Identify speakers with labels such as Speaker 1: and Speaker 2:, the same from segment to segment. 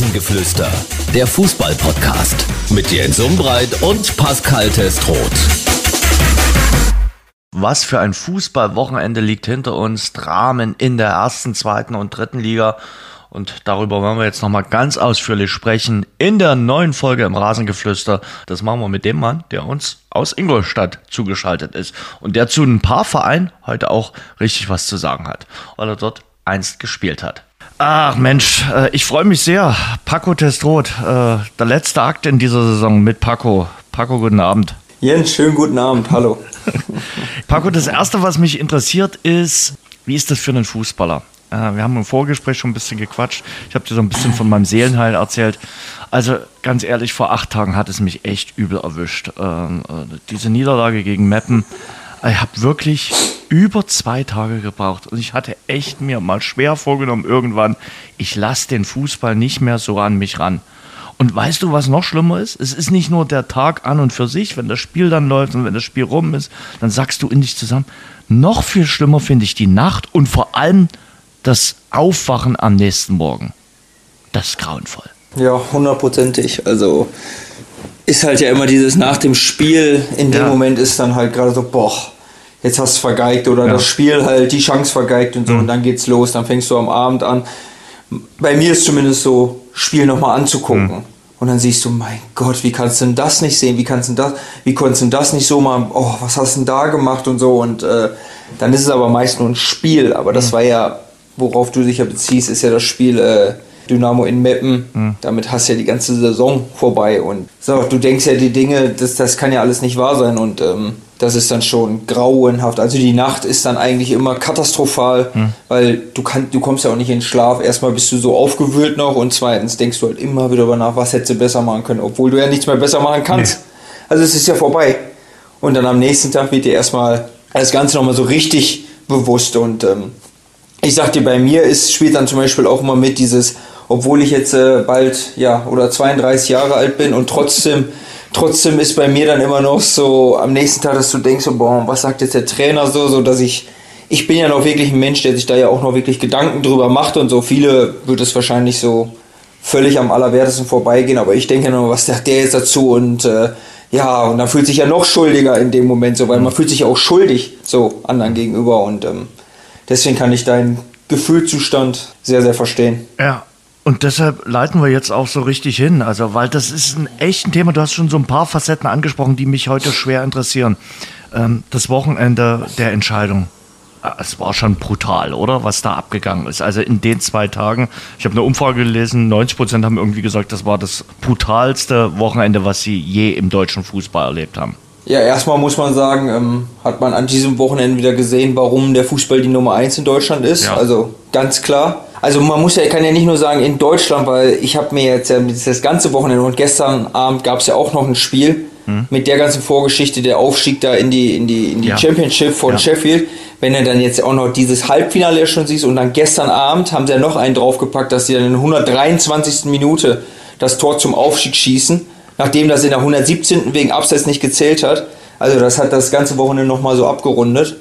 Speaker 1: Rasengeflüster, der Fußball-Podcast mit Jens Umbreit und Pascal Testroth.
Speaker 2: Was für ein Fußballwochenende liegt hinter uns. Dramen in der ersten, zweiten und dritten Liga. Und darüber wollen wir jetzt nochmal ganz ausführlich sprechen in der neuen Folge im Rasengeflüster. Das machen wir mit dem Mann, der uns aus Ingolstadt zugeschaltet ist und der zu ein paar Vereinen heute auch richtig was zu sagen hat, weil er dort einst gespielt hat. Ach Mensch, äh, ich freue mich sehr. Paco Testrot, äh, der letzte Akt in dieser Saison mit Paco. Paco, guten Abend.
Speaker 3: Jens, schönen guten Abend, hallo.
Speaker 2: Paco, das Erste, was mich interessiert, ist, wie ist das für einen Fußballer? Äh, wir haben im Vorgespräch schon ein bisschen gequatscht. Ich habe dir so ein bisschen von meinem Seelenheil erzählt. Also ganz ehrlich, vor acht Tagen hat es mich echt übel erwischt. Ähm, diese Niederlage gegen Meppen ich habe wirklich über zwei Tage gebraucht und ich hatte echt mir mal schwer vorgenommen irgendwann, ich lasse den Fußball nicht mehr so an mich ran. Und weißt du, was noch schlimmer ist? Es ist nicht nur der Tag an und für sich, wenn das Spiel dann läuft und wenn das Spiel rum ist, dann sagst du in dich zusammen. Noch viel schlimmer finde ich die Nacht und vor allem das Aufwachen am nächsten Morgen. Das ist grauenvoll.
Speaker 3: Ja, hundertprozentig. Also ist halt ja immer dieses nach dem Spiel, in dem ja. Moment ist dann halt gerade so, boah, jetzt hast du vergeigt oder ja. das Spiel halt die Chance vergeigt und so mhm. und dann geht's los, dann fängst du am Abend an. Bei mir ist zumindest so, Spiel nochmal anzugucken. Mhm. Und dann siehst du, mein Gott, wie kannst du denn das nicht sehen? Wie kannst du das, wie konntest du denn das nicht so machen? Oh, was hast du denn da gemacht und so? Und äh, dann ist es aber meist nur ein Spiel. Aber das mhm. war ja, worauf du dich ja beziehst, ist ja das Spiel äh, Dynamo in Meppen. Mhm. Damit hast du ja die ganze Saison vorbei. Und so, du denkst ja die Dinge, das, das kann ja alles nicht wahr sein. Und ähm, das ist dann schon grauenhaft. Also die Nacht ist dann eigentlich immer katastrophal, mhm. weil du, kann, du kommst ja auch nicht in den Schlaf. Erstmal bist du so aufgewühlt noch und zweitens denkst du halt immer wieder nach, was hättest du besser machen können, obwohl du ja nichts mehr besser machen kannst. Nee. Also es ist ja vorbei. Und dann am nächsten Tag wird dir erstmal das Ganze nochmal so richtig bewusst. Und ähm, ich sag dir, bei mir ist, spielt dann zum Beispiel auch immer mit dieses, obwohl ich jetzt äh, bald, ja, oder 32 Jahre alt bin und trotzdem, trotzdem ist bei mir dann immer noch so am nächsten Tag, dass du denkst, so, boah, was sagt jetzt der Trainer so, so dass ich, ich bin ja noch wirklich ein Mensch, der sich da ja auch noch wirklich Gedanken drüber macht und so. Viele wird es wahrscheinlich so völlig am allerwertesten vorbeigehen, aber ich denke noch, was sagt der jetzt dazu und äh, ja, und dann fühlt sich ja noch schuldiger in dem Moment so, weil man fühlt sich ja auch schuldig so anderen gegenüber und ähm, deswegen kann ich deinen Gefühlzustand sehr, sehr verstehen.
Speaker 2: Ja, und deshalb leiten wir jetzt auch so richtig hin. Also, weil das ist ein echtes Thema. Du hast schon so ein paar Facetten angesprochen, die mich heute schwer interessieren. Ähm, das Wochenende der Entscheidung. Ah, es war schon brutal, oder? Was da abgegangen ist. Also in den zwei Tagen, ich habe eine Umfrage gelesen, 90 Prozent haben irgendwie gesagt, das war das brutalste Wochenende, was sie je im deutschen Fußball erlebt haben.
Speaker 3: Ja, erstmal muss man sagen, ähm, hat man an diesem Wochenende wieder gesehen, warum der Fußball die Nummer 1 in Deutschland ist. Ja. Also ganz klar. Also man muss ja, kann ja nicht nur sagen in Deutschland, weil ich habe mir jetzt ja das ganze Wochenende und gestern Abend gab es ja auch noch ein Spiel hm. mit der ganzen Vorgeschichte, der Aufstieg da in die, in die, in die ja. Championship von ja. Sheffield. Wenn du dann jetzt auch noch dieses Halbfinale schon siehst und dann gestern Abend haben sie ja noch einen draufgepackt, dass sie dann in der 123. Minute das Tor zum Aufstieg schießen, nachdem das in der 117. wegen Abseits nicht gezählt hat. Also das hat das ganze Wochenende nochmal so abgerundet.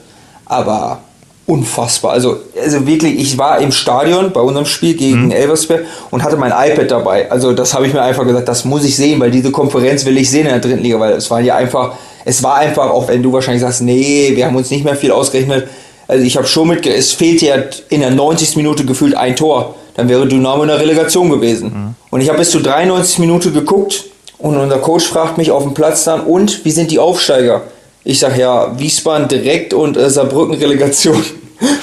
Speaker 3: Aber unfassbar. Also, also wirklich, ich war im Stadion bei unserem Spiel gegen mhm. Elversberg und hatte mein iPad dabei. Also das habe ich mir einfach gesagt, das muss ich sehen, weil diese Konferenz will ich sehen in der dritten Liga, weil es war ja einfach, es war einfach, auch wenn du wahrscheinlich sagst, nee, wir haben uns nicht mehr viel ausgerechnet. Also ich habe schon mit, es fehlt ja in der 90. Minute gefühlt ein Tor. Dann wäre Dynamo in der Relegation gewesen. Mhm. Und ich habe bis zur 93. Minute geguckt und unser Coach fragt mich auf dem Platz dann, und wie sind die Aufsteiger? Ich sage ja, Wiesbaden direkt und äh, Saarbrücken Relegation.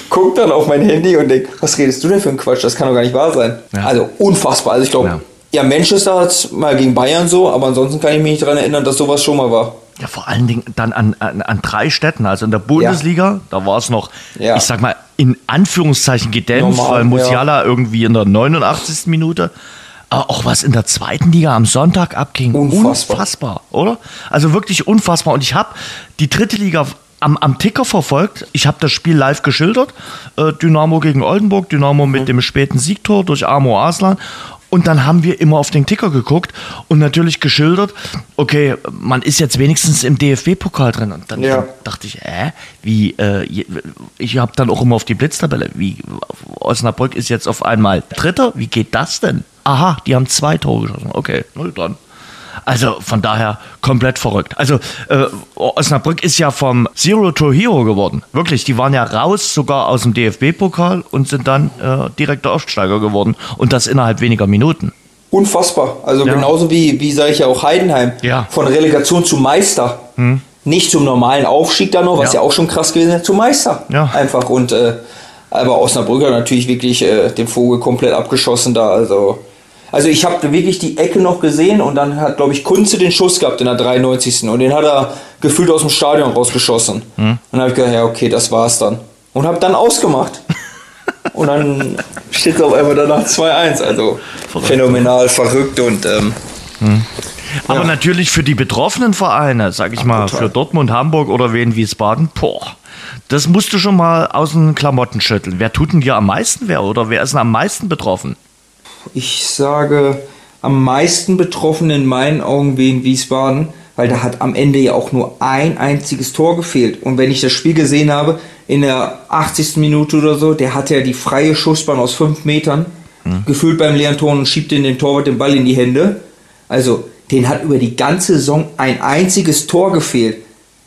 Speaker 3: Guck dann auf mein Handy und denk, was redest du denn für ein Quatsch? Das kann doch gar nicht wahr sein. Ja. Also unfassbar. Also ich glaube, ja. ja, Manchester hat mal gegen Bayern so, aber ansonsten kann ich mich nicht daran erinnern, dass sowas schon mal war.
Speaker 2: Ja, vor allen Dingen dann an, an, an drei Städten. Also in der Bundesliga, ja. da war es noch, ich sag mal, in Anführungszeichen gedämpft, Normal, weil Musiala irgendwie in der 89. Minute aber auch was in der zweiten Liga am Sonntag abging. Unfassbar. unfassbar oder? Also wirklich unfassbar. Und ich habe die dritte Liga am, am Ticker verfolgt. Ich habe das Spiel live geschildert. Äh, Dynamo gegen Oldenburg, Dynamo mit mhm. dem späten Siegtor durch Amo Aslan. Und dann haben wir immer auf den Ticker geguckt und natürlich geschildert, okay, man ist jetzt wenigstens im DFB-Pokal drin. Und dann, ja. dachte ich, äh, wie, äh, ich habe dann auch immer auf die Blitztabelle, wie Osnabrück ist jetzt auf einmal Dritter, wie geht das denn? aha, die haben zwei Tore geschossen. Okay, dann. Also von daher komplett verrückt. Also äh, Osnabrück ist ja vom Zero to Hero geworden. Wirklich, die waren ja raus sogar aus dem DFB-Pokal und sind dann äh, direkter Aufsteiger geworden. Und das innerhalb weniger Minuten.
Speaker 3: Unfassbar. Also ja. genauso wie, wie sage ich ja auch Heidenheim.
Speaker 2: Ja.
Speaker 3: Von Relegation zu Meister. Hm. Nicht zum normalen Aufstieg da noch, was ja, ja auch schon krass gewesen ist, zu Meister.
Speaker 2: Ja.
Speaker 3: Einfach. Und äh, aber Osnabrück hat natürlich wirklich äh, den Vogel komplett abgeschossen da. Also also ich habe wirklich die Ecke noch gesehen und dann hat, glaube ich, Kunze den Schuss gehabt in der 93. Und den hat er gefühlt aus dem Stadion rausgeschossen. Hm. Und dann habe ich gedacht, ja, okay, das war's dann. Und habe dann ausgemacht. und dann steht es auf einmal danach 2-1. Also verrückt. phänomenal, verrückt und. Ähm,
Speaker 2: hm. Aber ja. natürlich für die betroffenen Vereine, sag ich Ach, mal, total. für Dortmund, Hamburg oder Wien, Wiesbaden, boah, das musst du schon mal aus den Klamotten schütteln. Wer tut denn dir am meisten wer oder wer ist denn am meisten betroffen?
Speaker 3: Ich sage, am meisten betroffen in meinen Augen wegen Wiesbaden, weil da hat am Ende ja auch nur ein einziges Tor gefehlt. Und wenn ich das Spiel gesehen habe, in der 80. Minute oder so, der hatte ja die freie Schussbahn aus 5 Metern, mhm. gefühlt beim leeren Tor und schiebt den, den Torwart den Ball in die Hände. Also, den hat über die ganze Saison ein einziges Tor gefehlt.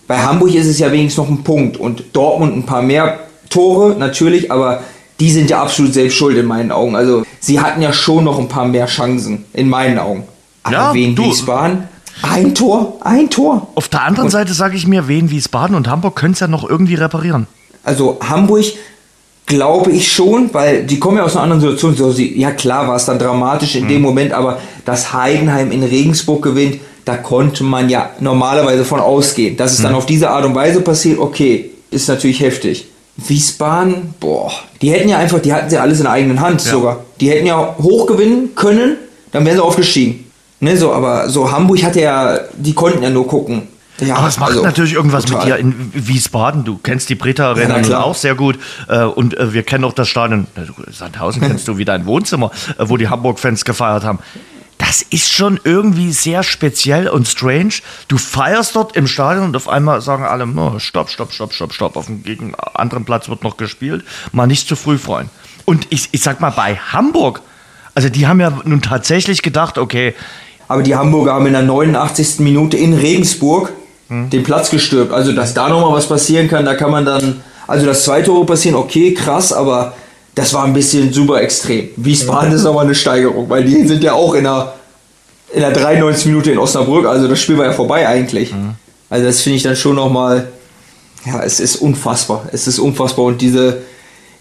Speaker 3: Bei Hamburg ist es ja wenigstens noch ein Punkt und Dortmund ein paar mehr Tore, natürlich, aber die sind ja absolut selbst schuld in meinen Augen. Also sie hatten ja schon noch ein paar mehr Chancen in meinen Augen. Aber ja, Wien Wiesbaden, ein Tor, ein Tor.
Speaker 2: Auf der anderen und, Seite sage ich mir, Wien Wiesbaden und Hamburg können es ja noch irgendwie reparieren.
Speaker 3: Also Hamburg glaube ich schon, weil die kommen ja aus einer anderen Situation. So, sie, ja klar war es dann dramatisch in mhm. dem Moment, aber dass Heidenheim in Regensburg gewinnt, da konnte man ja normalerweise von ausgehen. Dass es mhm. dann auf diese Art und Weise passiert, okay, ist natürlich heftig. Wiesbaden, boah, die hätten ja einfach, die hatten sie alles in der eigenen Hand ja. sogar. Die hätten ja hochgewinnen können, dann wären sie aufgestiegen. Ne, so, aber so Hamburg hatte ja, die konnten ja nur gucken. Ja,
Speaker 2: aber es macht also, natürlich irgendwas total. mit dir in Wiesbaden. Du kennst die Britta Arena ja, auch sehr gut. Äh, und äh, wir kennen auch das Stadion, Sandhausen kennst du wie dein Wohnzimmer, äh, wo die Hamburg-Fans gefeiert haben das ist schon irgendwie sehr speziell und strange. Du feierst dort im Stadion und auf einmal sagen alle, oh, stopp, stopp, stopp, stopp, stopp, auf dem gegen anderen Platz wird noch gespielt, mal nicht zu früh freuen. Und ich, ich sag mal, bei Hamburg, also die haben ja nun tatsächlich gedacht, okay.
Speaker 3: Aber die Hamburger haben in der 89. Minute in Regensburg hm. den Platz gestürmt. Also, dass da nochmal was passieren kann, da kann man dann, also das zweite Tor passieren, okay, krass, aber das war ein bisschen super extrem. Wiesbaden ist aber eine Steigerung, weil die sind ja auch in der, in der 93 Minute in Osnabrück, also das Spiel war ja vorbei eigentlich. Mhm. Also das finde ich dann schon nochmal, ja, es ist unfassbar. Es ist unfassbar und diese,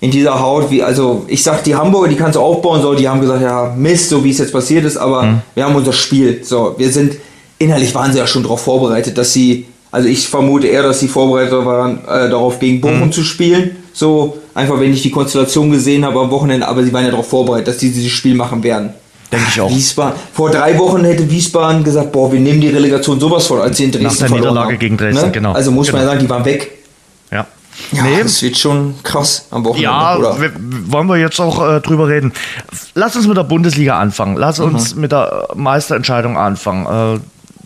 Speaker 3: in dieser Haut, wie, also ich sag, die Hamburger, die kannst du aufbauen, so, die haben gesagt, ja, Mist, so wie es jetzt passiert ist, aber mhm. wir haben unser Spiel. So, wir sind, innerlich waren sie ja schon darauf vorbereitet, dass sie, also ich vermute eher, dass sie vorbereitet waren, äh, darauf gegen Bochum mhm. zu spielen. So, Einfach wenn ich die Konstellation gesehen habe am Wochenende, aber sie waren ja darauf vorbereitet, dass sie dieses Spiel machen werden.
Speaker 2: Denke ich auch.
Speaker 3: Wiesbaden. Vor drei Wochen hätte Wiesbaden gesagt, boah, wir nehmen die Relegation sowas von, als sie in Dresden
Speaker 2: Nach der Niederlage haben. gegen Dresden, ne? genau.
Speaker 3: Also muss
Speaker 2: genau.
Speaker 3: man ja sagen, die waren weg.
Speaker 2: Ja.
Speaker 3: Ja, nee. das wird schon krass am Wochenende.
Speaker 2: Ja, oder? wollen wir jetzt auch äh, drüber reden. Lass uns mit der Bundesliga anfangen. Lass uns mhm. mit der Meisterentscheidung anfangen. Äh,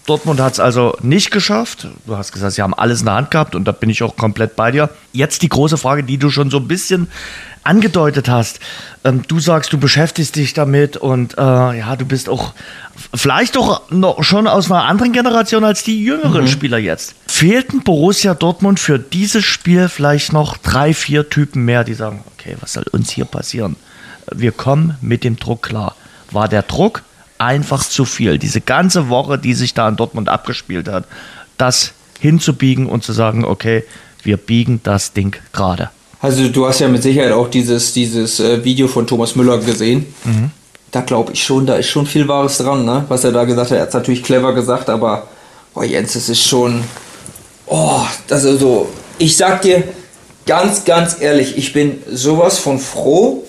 Speaker 2: Dortmund hat es also nicht geschafft. Du hast gesagt, sie haben alles in der Hand gehabt und da bin ich auch komplett bei dir. Jetzt die große Frage, die du schon so ein bisschen angedeutet hast. Ähm, du sagst, du beschäftigst dich damit und äh, ja, du bist auch vielleicht doch noch schon aus einer anderen Generation als die jüngeren mhm. Spieler jetzt. Fehlten Borussia Dortmund für dieses Spiel vielleicht noch drei, vier Typen mehr, die sagen, okay, was soll uns hier passieren? Wir kommen mit dem Druck klar. War der Druck einfach zu viel. Diese ganze Woche, die sich da in Dortmund abgespielt hat, das hinzubiegen und zu sagen, okay, wir biegen das Ding gerade.
Speaker 3: Also du hast ja mit Sicherheit auch dieses, dieses äh, Video von Thomas Müller gesehen. Mhm. Da glaube ich schon, da ist schon viel Wahres dran, ne? was er da gesagt hat. Er hat es natürlich clever gesagt, aber oh Jens, es ist schon, oh, das ist so, ich sag dir ganz, ganz ehrlich, ich bin sowas von froh,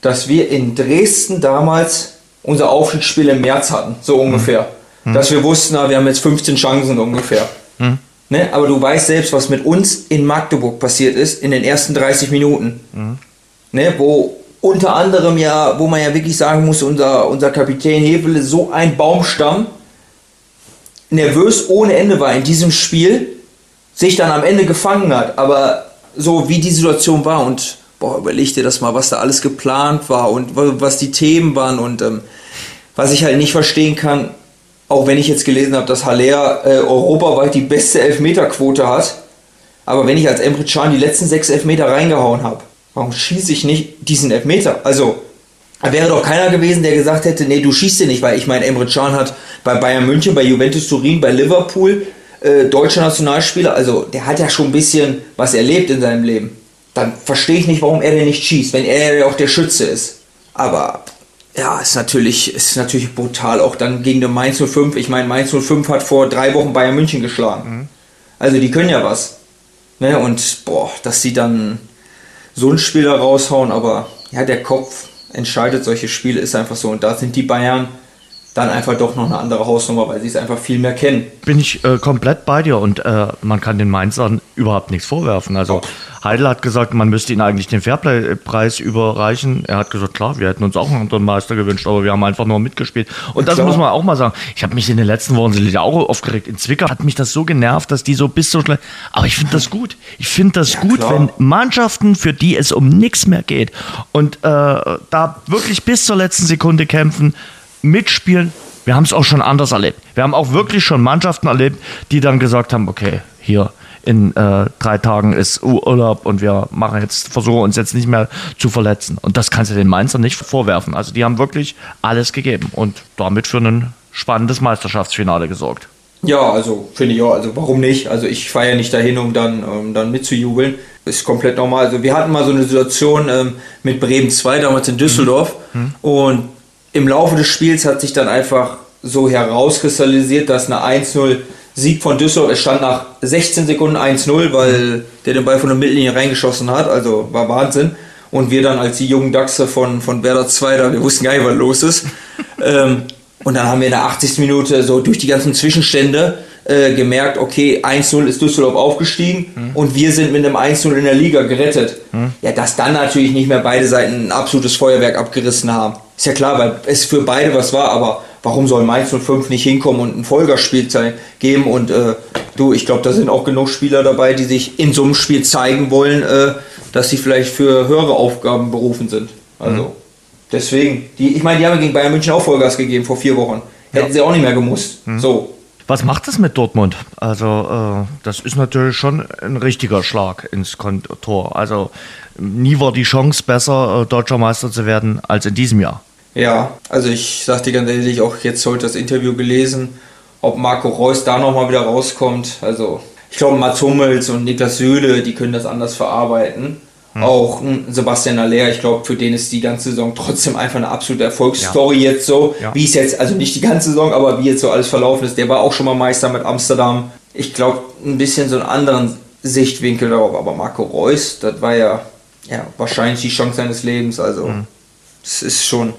Speaker 3: dass wir in Dresden damals unser Aufstiegsspiel im März hatten, so ungefähr. Mhm. Dass wir wussten, na, wir haben jetzt 15 Chancen ungefähr. Mhm. Ne? Aber du weißt selbst, was mit uns in Magdeburg passiert ist in den ersten 30 Minuten. Mhm. Ne? Wo unter anderem ja, wo man ja wirklich sagen muss, unser, unser Kapitän Hefele so ein Baumstamm nervös ohne Ende war in diesem Spiel, sich dann am Ende gefangen hat. Aber so wie die Situation war und boah, überleg dir das mal, was da alles geplant war und was die Themen waren und ähm, was ich halt nicht verstehen kann, auch wenn ich jetzt gelesen habe, dass Haller äh, europaweit die beste Elfmeterquote hat, aber wenn ich als Emre Can die letzten sechs Elfmeter reingehauen habe, warum schieße ich nicht diesen Elfmeter? Also, da wäre doch keiner gewesen, der gesagt hätte, nee, du schießt den nicht, weil ich meine, Emre Can hat bei Bayern München, bei Juventus Turin, bei Liverpool äh, deutscher Nationalspieler, also der hat ja schon ein bisschen was erlebt in seinem Leben. Dann verstehe ich nicht, warum er denn nicht schießt, wenn er ja auch der Schütze ist. Aber ja, ist natürlich, ist natürlich brutal, auch dann gegen den Mainz 05. Ich meine, Mainz 05 hat vor drei Wochen Bayern München geschlagen. Mhm. Also die können ja was. Ne? Und boah, dass sie dann so einen Spieler raushauen, aber ja, der Kopf entscheidet solche Spiele, ist einfach so. Und da sind die Bayern dann einfach doch noch eine andere Hausnummer, weil sie es einfach viel mehr kennen.
Speaker 2: Bin ich äh, komplett bei dir und äh, man kann den Mainzern überhaupt nichts vorwerfen. Also Heidel hat gesagt, man müsste ihnen eigentlich den Fairplay-Preis überreichen. Er hat gesagt, klar, wir hätten uns auch einen anderen Meister gewünscht, aber wir haben einfach nur mitgespielt. Und das muss man auch mal sagen. Ich habe mich in den letzten Wochen auch aufgeregt. In Zwickau hat mich das so genervt, dass die so bis so schnell. Aber ich finde das gut. Ich finde das ja, gut, klar. wenn Mannschaften, für die es um nichts mehr geht und äh, da wirklich bis zur letzten Sekunde kämpfen, mitspielen. Wir haben es auch schon anders erlebt. Wir haben auch wirklich schon Mannschaften erlebt, die dann gesagt haben, okay, hier in äh, drei Tagen ist Urlaub und wir machen jetzt, versuchen uns jetzt nicht mehr zu verletzen. Und das kannst du den Mainzern nicht vorwerfen. Also die haben wirklich alles gegeben und damit für ein spannendes Meisterschaftsfinale gesorgt.
Speaker 3: Ja, also finde ich auch, also warum nicht? Also ich fahre ja nicht dahin, um dann, um dann mitzujubeln. Ist komplett normal. Also wir hatten mal so eine Situation ähm, mit Bremen 2 damals in Düsseldorf mhm. und im Laufe des Spiels hat sich dann einfach so herauskristallisiert, dass eine 1-0 Sieg von Düsseldorf, es stand nach 16 Sekunden 1-0, weil der den Ball von der Mittellinie reingeschossen hat, also war Wahnsinn. Und wir dann als die jungen Dachse von, von Werder 2 da, wir wussten gar nicht, was los ist. ähm, und dann haben wir in der 80. Minute so durch die ganzen Zwischenstände äh, gemerkt, okay, 1-0 ist Düsseldorf aufgestiegen mhm. und wir sind mit einem 1-0 in der Liga gerettet. Mhm. Ja, dass dann natürlich nicht mehr beide Seiten ein absolutes Feuerwerk abgerissen haben. Ist ja klar, weil es für beide was war, aber warum soll Mainz 05 nicht hinkommen und ein Folgerspiel geben? Und äh, du, ich glaube, da sind auch genug Spieler dabei, die sich in so einem Spiel zeigen wollen, äh, dass sie vielleicht für höhere Aufgaben berufen sind. Also mhm. deswegen, die, ich meine, die haben gegen Bayern München auch Vollgas gegeben vor vier Wochen. Hätten ja. sie auch nicht mehr gemusst. Mhm. So.
Speaker 2: Was macht das mit Dortmund? Also, äh, das ist natürlich schon ein richtiger Schlag ins Tor. Also, nie war die Chance besser, äh, deutscher Meister zu werden, als in diesem Jahr.
Speaker 3: Ja, also ich sag dir ganz ehrlich, auch jetzt heute das Interview gelesen, ob Marco Reus da nochmal wieder rauskommt. Also ich glaube, Mats Hummels und Niklas Süle, die können das anders verarbeiten. Hm. Auch Sebastian Aller, ich glaube, für den ist die ganze Saison trotzdem einfach eine absolute Erfolgsstory ja. jetzt so. Ja. Wie es jetzt, also nicht die ganze Saison, aber wie jetzt so alles verlaufen ist. Der war auch schon mal Meister mit Amsterdam. Ich glaube, ein bisschen so einen anderen Sichtwinkel darauf. Aber Marco Reus, das war ja, ja wahrscheinlich die Chance seines Lebens. Also, es hm. ist schon,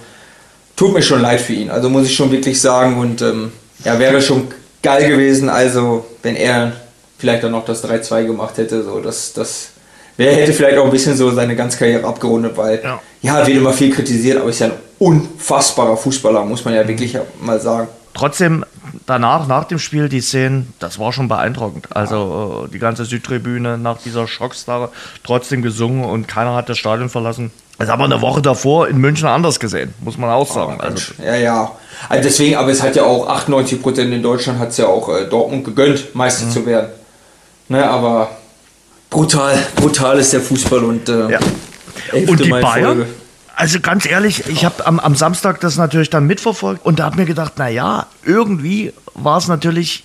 Speaker 3: tut mir schon leid für ihn. Also muss ich schon wirklich sagen. Und ähm, ja, wäre schon geil gewesen, also wenn er vielleicht dann noch das 3-2 gemacht hätte. So, das, das wäre, hätte vielleicht auch ein bisschen so seine ganze Karriere abgerundet, weil ja, ja wird immer viel kritisiert, aber ist ja ein unfassbarer Fußballer, muss man ja wirklich mal sagen.
Speaker 2: Trotzdem danach, nach dem Spiel, die Szenen, das war schon beeindruckend. Also äh, die ganze Südtribüne nach dieser Schockstarre trotzdem gesungen und keiner hat das Stadion verlassen. Das haben wir eine Woche davor in München anders gesehen, muss man auch sagen.
Speaker 3: Oh, also, ja, ja. Also deswegen, aber es hat ja auch 98 Prozent in Deutschland hat es ja auch äh, Dortmund gegönnt, Meister mhm. zu werden. Ne, aber brutal, brutal ist der Fußball und äh,
Speaker 2: ja. Und die Bayern? Folge. Also ganz ehrlich, ich habe am, am Samstag das natürlich dann mitverfolgt und da habe mir gedacht, naja, irgendwie war es natürlich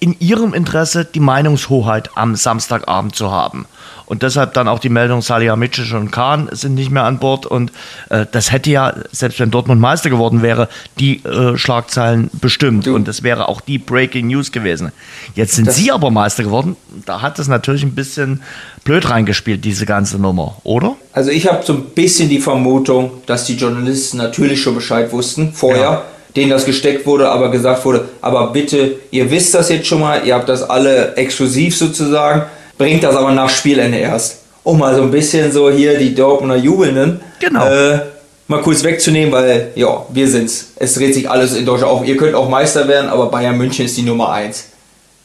Speaker 2: in ihrem Interesse, die Meinungshoheit am Samstagabend zu haben. Und deshalb dann auch die Meldung, Salihamidzic und Kahn sind nicht mehr an Bord. Und äh, das hätte ja, selbst wenn Dortmund Meister geworden wäre, die äh, Schlagzeilen bestimmt. Du. Und das wäre auch die Breaking News gewesen. Jetzt sind das sie aber Meister geworden. Da hat es natürlich ein bisschen blöd reingespielt, diese ganze Nummer, oder?
Speaker 3: Also ich habe so ein bisschen die Vermutung, dass die Journalisten natürlich schon Bescheid wussten, vorher. Ja denen das gesteckt wurde, aber gesagt wurde, aber bitte, ihr wisst das jetzt schon mal, ihr habt das alle exklusiv sozusagen, bringt das aber nach Spielende erst. Um mal so ein bisschen so hier die Dortmunder Jubelnden genau. äh, mal kurz wegzunehmen, weil ja, wir sind's. Es dreht sich alles in Deutschland auf. Ihr könnt auch Meister werden, aber Bayern München ist die Nummer 1.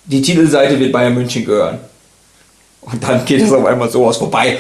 Speaker 3: Die Titelseite wird Bayern München gehören. Und dann geht es auf einmal so aus. Wobei,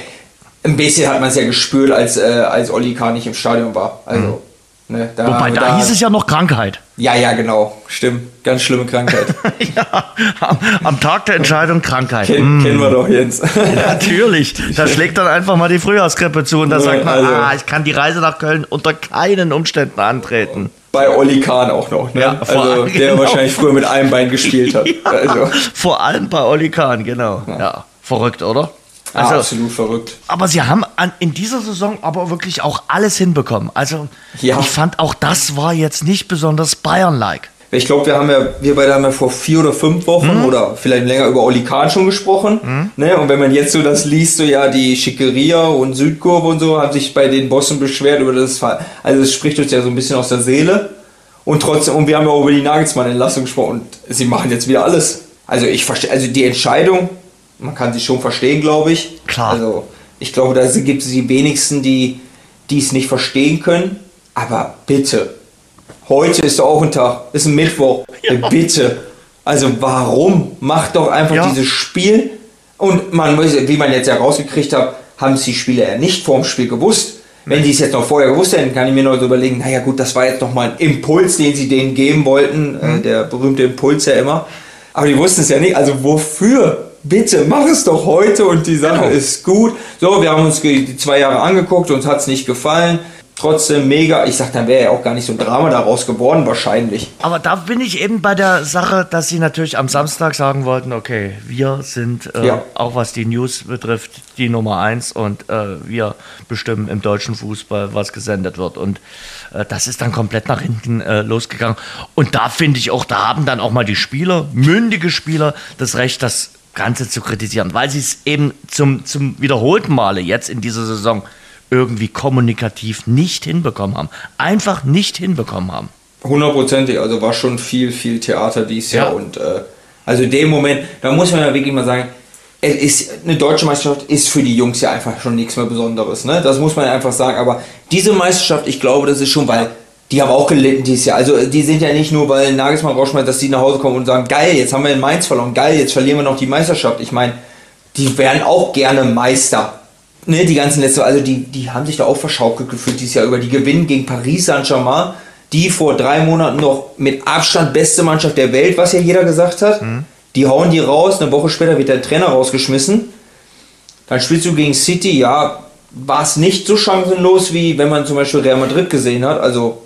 Speaker 3: ein bisschen hat man es ja gespürt, als, äh, als Olli Kahn nicht im Stadion war. Also, Ne,
Speaker 2: da, Wobei, da, da, hieß es ja noch Krankheit.
Speaker 3: Ja, ja, genau. Stimmt. Ganz schlimme Krankheit.
Speaker 2: ja, am, am, Tag der Entscheidung Krankheit.
Speaker 3: Ken, mm. Kennen wir doch, Jens.
Speaker 2: Natürlich. Da schlägt dann einfach mal die Frühjahrskrippe zu und da sagt man, also, ah, ich kann die Reise nach Köln unter keinen Umständen antreten.
Speaker 3: Bei Olli Kahn auch noch, ne? Ja, also, der genau. wahrscheinlich früher mit einem Bein gespielt hat. ja, also.
Speaker 2: Vor allem bei Olli Kahn, genau. Ja. ja. Verrückt, oder?
Speaker 3: Also, ja, absolut verrückt.
Speaker 2: Aber sie haben an, in dieser Saison aber wirklich auch alles hinbekommen. Also ja. ich fand auch das war jetzt nicht besonders Bayern-like.
Speaker 3: Ich glaube, wir haben ja, wir beide haben ja vor vier oder fünf Wochen mhm. oder vielleicht länger über Oli Kahn schon gesprochen. Mhm. Ne? Und wenn man jetzt so das liest, so ja, die Schickeria und Südkurve und so haben sich bei den Bossen beschwert über das Fall. Also es spricht uns ja so ein bisschen aus der Seele. Und trotzdem, und wir haben ja auch über die Nagelsmann-Entlassung gesprochen und sie machen jetzt wieder alles. Also ich verstehe, also die Entscheidung, man kann sie schon verstehen, glaube ich.
Speaker 2: Klar.
Speaker 3: Also ich glaube, da gibt es die wenigsten, die es nicht verstehen können. Aber bitte, heute ist auch ein Tag, ist ein Mittwoch. Ja. Bitte. Also warum? Macht doch einfach ja. dieses Spiel. Und man muss, wie man jetzt ja rausgekriegt hat, haben es die Spieler ja nicht vorm Spiel gewusst. Wenn die es jetzt noch vorher gewusst hätten, kann ich mir noch so überlegen, naja gut, das war jetzt noch mal ein Impuls, den sie denen geben wollten. Äh, mhm. Äh, der berühmte Impuls ja immer. Aber die wussten es ja nicht. Also wofür? Bitte mach es doch heute und die Sache genau. ist gut. So, wir haben uns die zwei Jahre angeguckt, uns hat es nicht gefallen. Trotzdem mega. Ich sag, dann wäre ja auch gar nicht so ein Drama daraus geworden, wahrscheinlich.
Speaker 2: Aber da bin ich eben bei der Sache, dass sie natürlich am Samstag sagen wollten, okay, wir sind äh, ja. auch was die News betrifft, die Nummer eins und äh, wir bestimmen im deutschen Fußball, was gesendet wird. Und äh, das ist dann komplett nach hinten äh, losgegangen. Und da finde ich auch, da haben dann auch mal die Spieler, mündige Spieler, das Recht, das Ganze zu kritisieren, weil sie es eben zum, zum wiederholten Male jetzt in dieser Saison irgendwie kommunikativ nicht hinbekommen haben. Einfach nicht hinbekommen haben.
Speaker 3: Hundertprozentig, also war schon viel, viel Theater dies Jahr. Ja. Und äh, also in dem Moment, da muss man ja wirklich mal sagen, es ist, eine deutsche Meisterschaft ist für die Jungs ja einfach schon nichts mehr Besonderes. Ne? Das muss man einfach sagen. Aber diese Meisterschaft, ich glaube, das ist schon, weil die haben auch gelitten dieses Jahr. Also die sind ja nicht nur, weil Nagelsmann rausschmeißt, dass die nach Hause kommen und sagen, geil, jetzt haben wir in Mainz verloren, geil, jetzt verlieren wir noch die Meisterschaft. Ich meine, die wären auch gerne Meister. Ne, die ganzen letzte, also die, die haben sich da auch verschaukelt gefühlt dieses Jahr über. Die gewinnen gegen Paris Saint-Germain, die vor drei Monaten noch mit Abstand beste Mannschaft der Welt, was ja jeder gesagt hat. Mhm. Die hauen die raus, eine Woche später wird der Trainer rausgeschmissen. Dann spielst du gegen City, ja, war es nicht so chancenlos, wie wenn man zum Beispiel Real Madrid gesehen hat. Also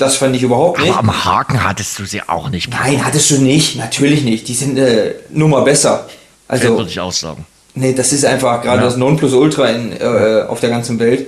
Speaker 3: das fand ich überhaupt nicht.
Speaker 2: Aber am Haken hattest du sie auch nicht.
Speaker 3: Nein, hattest du nicht. Natürlich nicht. Die sind äh, nur mal besser. Also
Speaker 2: würde ich auch sagen.
Speaker 3: Nee, das ist einfach gerade ja. das Nonplusultra in, äh, auf der ganzen Welt.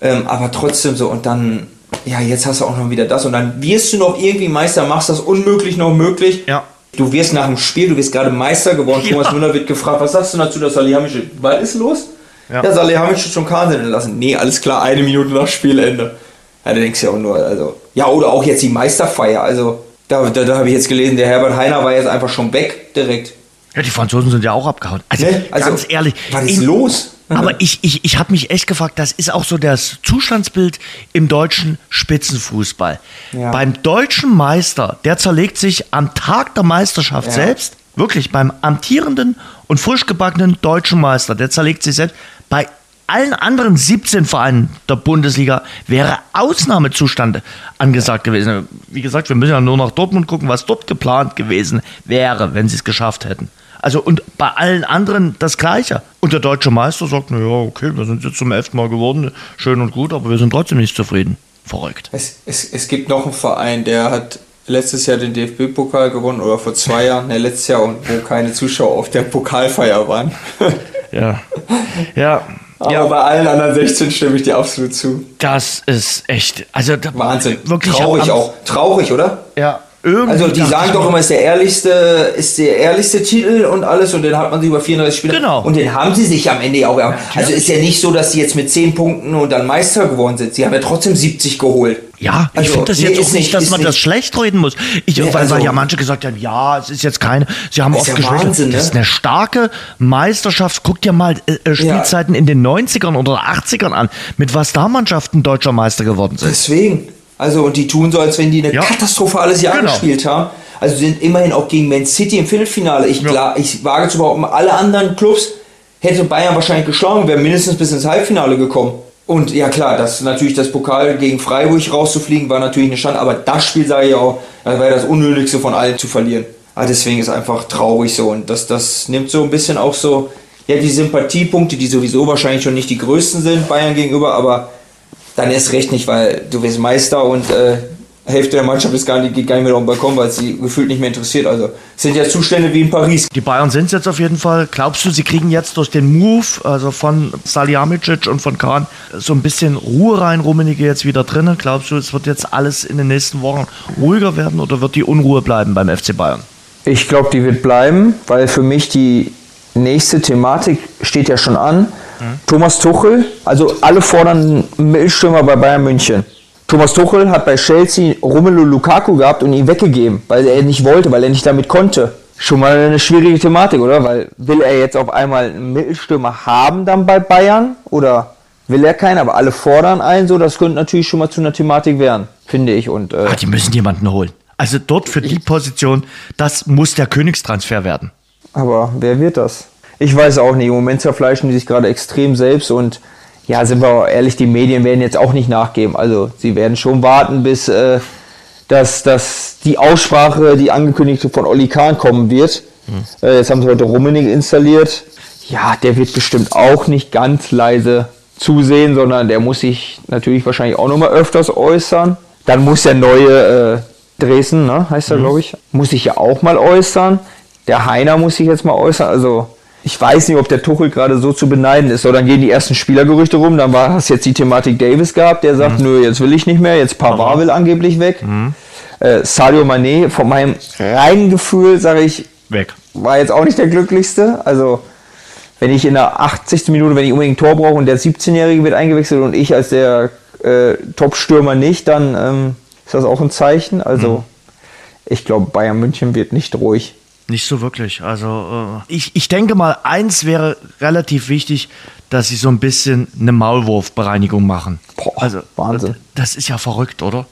Speaker 3: Ähm, aber trotzdem so und dann, ja, jetzt hast du auch noch wieder das und dann wirst du noch irgendwie Meister, machst das unmöglich noch möglich.
Speaker 2: Ja.
Speaker 3: Du wirst nach dem Spiel, du wirst gerade Meister geworden. Ja. Thomas Müller wird gefragt, was sagst du dazu, dass Salihamidzic, was ist los? Ja, ja Salihamidzic schon Kahn lassen. Nee, alles klar, eine Minute nach Spielende. Ja, da denkst du ja auch nur, also. Ja, oder auch jetzt die Meisterfeier. Also, da, da, da habe ich jetzt gelesen, der Herbert Heiner war jetzt einfach schon weg direkt.
Speaker 2: Ja, die Franzosen sind ja auch abgehauen. Also, ne? also ganz ehrlich.
Speaker 3: Was ist in, los?
Speaker 2: Aber ich, ich, ich habe mich echt gefragt, das ist auch so das Zustandsbild im deutschen Spitzenfußball. Ja. Beim deutschen Meister, der zerlegt sich am Tag der Meisterschaft ja. selbst, wirklich beim amtierenden und frisch gebackenen deutschen Meister, der zerlegt sich selbst bei allen anderen 17 Vereinen der Bundesliga wäre Ausnahmezustand angesagt gewesen. Wie gesagt, wir müssen ja nur nach Dortmund gucken, was dort geplant gewesen wäre, wenn sie es geschafft hätten. Also und bei allen anderen das Gleiche. Und der deutsche Meister sagt, naja, okay, wir sind jetzt zum elften Mal geworden, schön und gut, aber wir sind trotzdem nicht zufrieden. Verrückt.
Speaker 3: Es, es, es gibt noch einen Verein, der hat letztes Jahr den DFB-Pokal gewonnen oder vor zwei Jahren, ne, letztes Jahr, und wo keine Zuschauer auf der Pokalfeier waren.
Speaker 2: ja. Ja,
Speaker 3: aber ja. bei allen anderen 16 stimme ich dir absolut zu.
Speaker 2: Das ist echt, also
Speaker 3: Wahnsinn. Wirklich traurig auch. Traurig, oder?
Speaker 2: Ja.
Speaker 3: Irgendwie also die sagen doch immer, ist der ehrlichste, ist der ehrlichste Titel und alles und den hat man sich über 34 Spiele.
Speaker 2: Genau.
Speaker 3: Und den haben sie sich am Ende auch. Ja, also ist ja nicht so, dass sie jetzt mit 10 Punkten und dann Meister geworden sind. Sie haben ja trotzdem 70 geholt.
Speaker 2: Ja, ich also, finde das jetzt nee, auch nicht, dass man nicht. das schlecht reden muss. Ich, nee, weil, also, weil ja manche gesagt haben, ja, es ist jetzt keine. Sie haben oft ja Wahnsinn, ne? das ist eine starke Meisterschaft. Guck dir mal äh, äh Spielzeiten ja. in den 90ern oder 80ern an, mit was da Mannschaften deutscher Meister geworden sind.
Speaker 3: Deswegen. Also, und die tun so, als wenn die ein ja. katastrophales Jahr genau. gespielt haben. Also sind immerhin auch gegen Man City im Viertelfinale. Ich, ja. ich wage zu behaupten, alle anderen Clubs hätte Bayern wahrscheinlich geschlagen, wäre mindestens bis ins Halbfinale gekommen. Und ja klar, das natürlich das Pokal gegen Freiburg rauszufliegen, war natürlich eine Schande, aber das Spiel sage ich auch, das war das Unnötigste von allen zu verlieren. Aber deswegen ist einfach traurig so und das, das nimmt so ein bisschen auch so, ja, die Sympathiepunkte, die sowieso wahrscheinlich schon nicht die größten sind Bayern gegenüber, aber dann erst recht nicht, weil du bist Meister und äh, Hälfte der Mannschaft ist gar nicht, geht gar nicht mehr auf den Balkon, weil es sie gefühlt nicht mehr interessiert. Also es sind ja Zustände wie in Paris.
Speaker 2: Die Bayern sind es jetzt auf jeden Fall. Glaubst du, sie kriegen jetzt durch den Move, also von Salihamidzic und von Kahn, so ein bisschen Ruhe rein, Rummenigge jetzt wieder drinnen? Glaubst du, es wird jetzt alles in den nächsten Wochen ruhiger werden oder wird die Unruhe bleiben beim FC Bayern?
Speaker 3: Ich glaube, die wird bleiben, weil für mich die nächste Thematik steht ja schon an. Thomas Tuchel, also alle fordern Mittelstürmer bei Bayern München. Thomas Tuchel hat bei Chelsea Romelu Lukaku gehabt und ihn weggegeben, weil er nicht wollte, weil er nicht damit konnte. Schon mal eine schwierige Thematik, oder? Weil will er jetzt auf einmal einen Mittelstürmer haben dann bei Bayern oder will er keinen, aber alle fordern einen so, das könnte natürlich schon mal zu einer Thematik werden, finde ich. Und,
Speaker 2: äh, ah, die müssen jemanden holen. Also dort für die Position, das muss der Königstransfer werden.
Speaker 3: Aber wer wird das? Ich weiß auch nicht. Im Moment zerfleischen die sich gerade extrem selbst und ja, sind wir ehrlich, die Medien werden jetzt auch nicht nachgeben. Also sie werden schon warten, bis äh, dass, dass die Aussprache, die angekündigte von Olli Kahn kommen wird. Mhm. Äh, jetzt haben sie heute Rummening installiert. Ja, der wird bestimmt auch nicht ganz leise zusehen, sondern der muss sich natürlich wahrscheinlich auch nochmal öfters äußern. Dann muss der neue äh, Dresden, ne, heißt er, mhm. glaube ich, muss sich ja auch mal äußern. Der Heiner muss sich jetzt mal äußern. Also ich weiß nicht, ob der Tuchel gerade so zu beneiden ist. So, dann gehen die ersten Spielergerüchte rum. Dann war es jetzt die Thematik Davis gehabt, der sagt, mhm. nö, jetzt will ich nicht mehr. Jetzt Pavard will angeblich weg. Mhm. Äh, Sadio Mané, von meinem reinen Gefühl, sage ich,
Speaker 2: weg.
Speaker 3: War jetzt auch nicht der glücklichste. Also, wenn ich in der 80. Minute, wenn ich unbedingt ein Tor brauche und der 17-Jährige wird eingewechselt und ich als der äh, Top-Stürmer nicht, dann ähm, ist das auch ein Zeichen. Also, mhm. ich glaube, Bayern München wird nicht ruhig.
Speaker 2: Nicht so wirklich. Also äh, ich, ich denke mal, eins wäre relativ wichtig, dass sie so ein bisschen eine Maulwurfbereinigung machen.
Speaker 3: Boah, also Wahnsinn.
Speaker 2: Das ist ja verrückt, oder?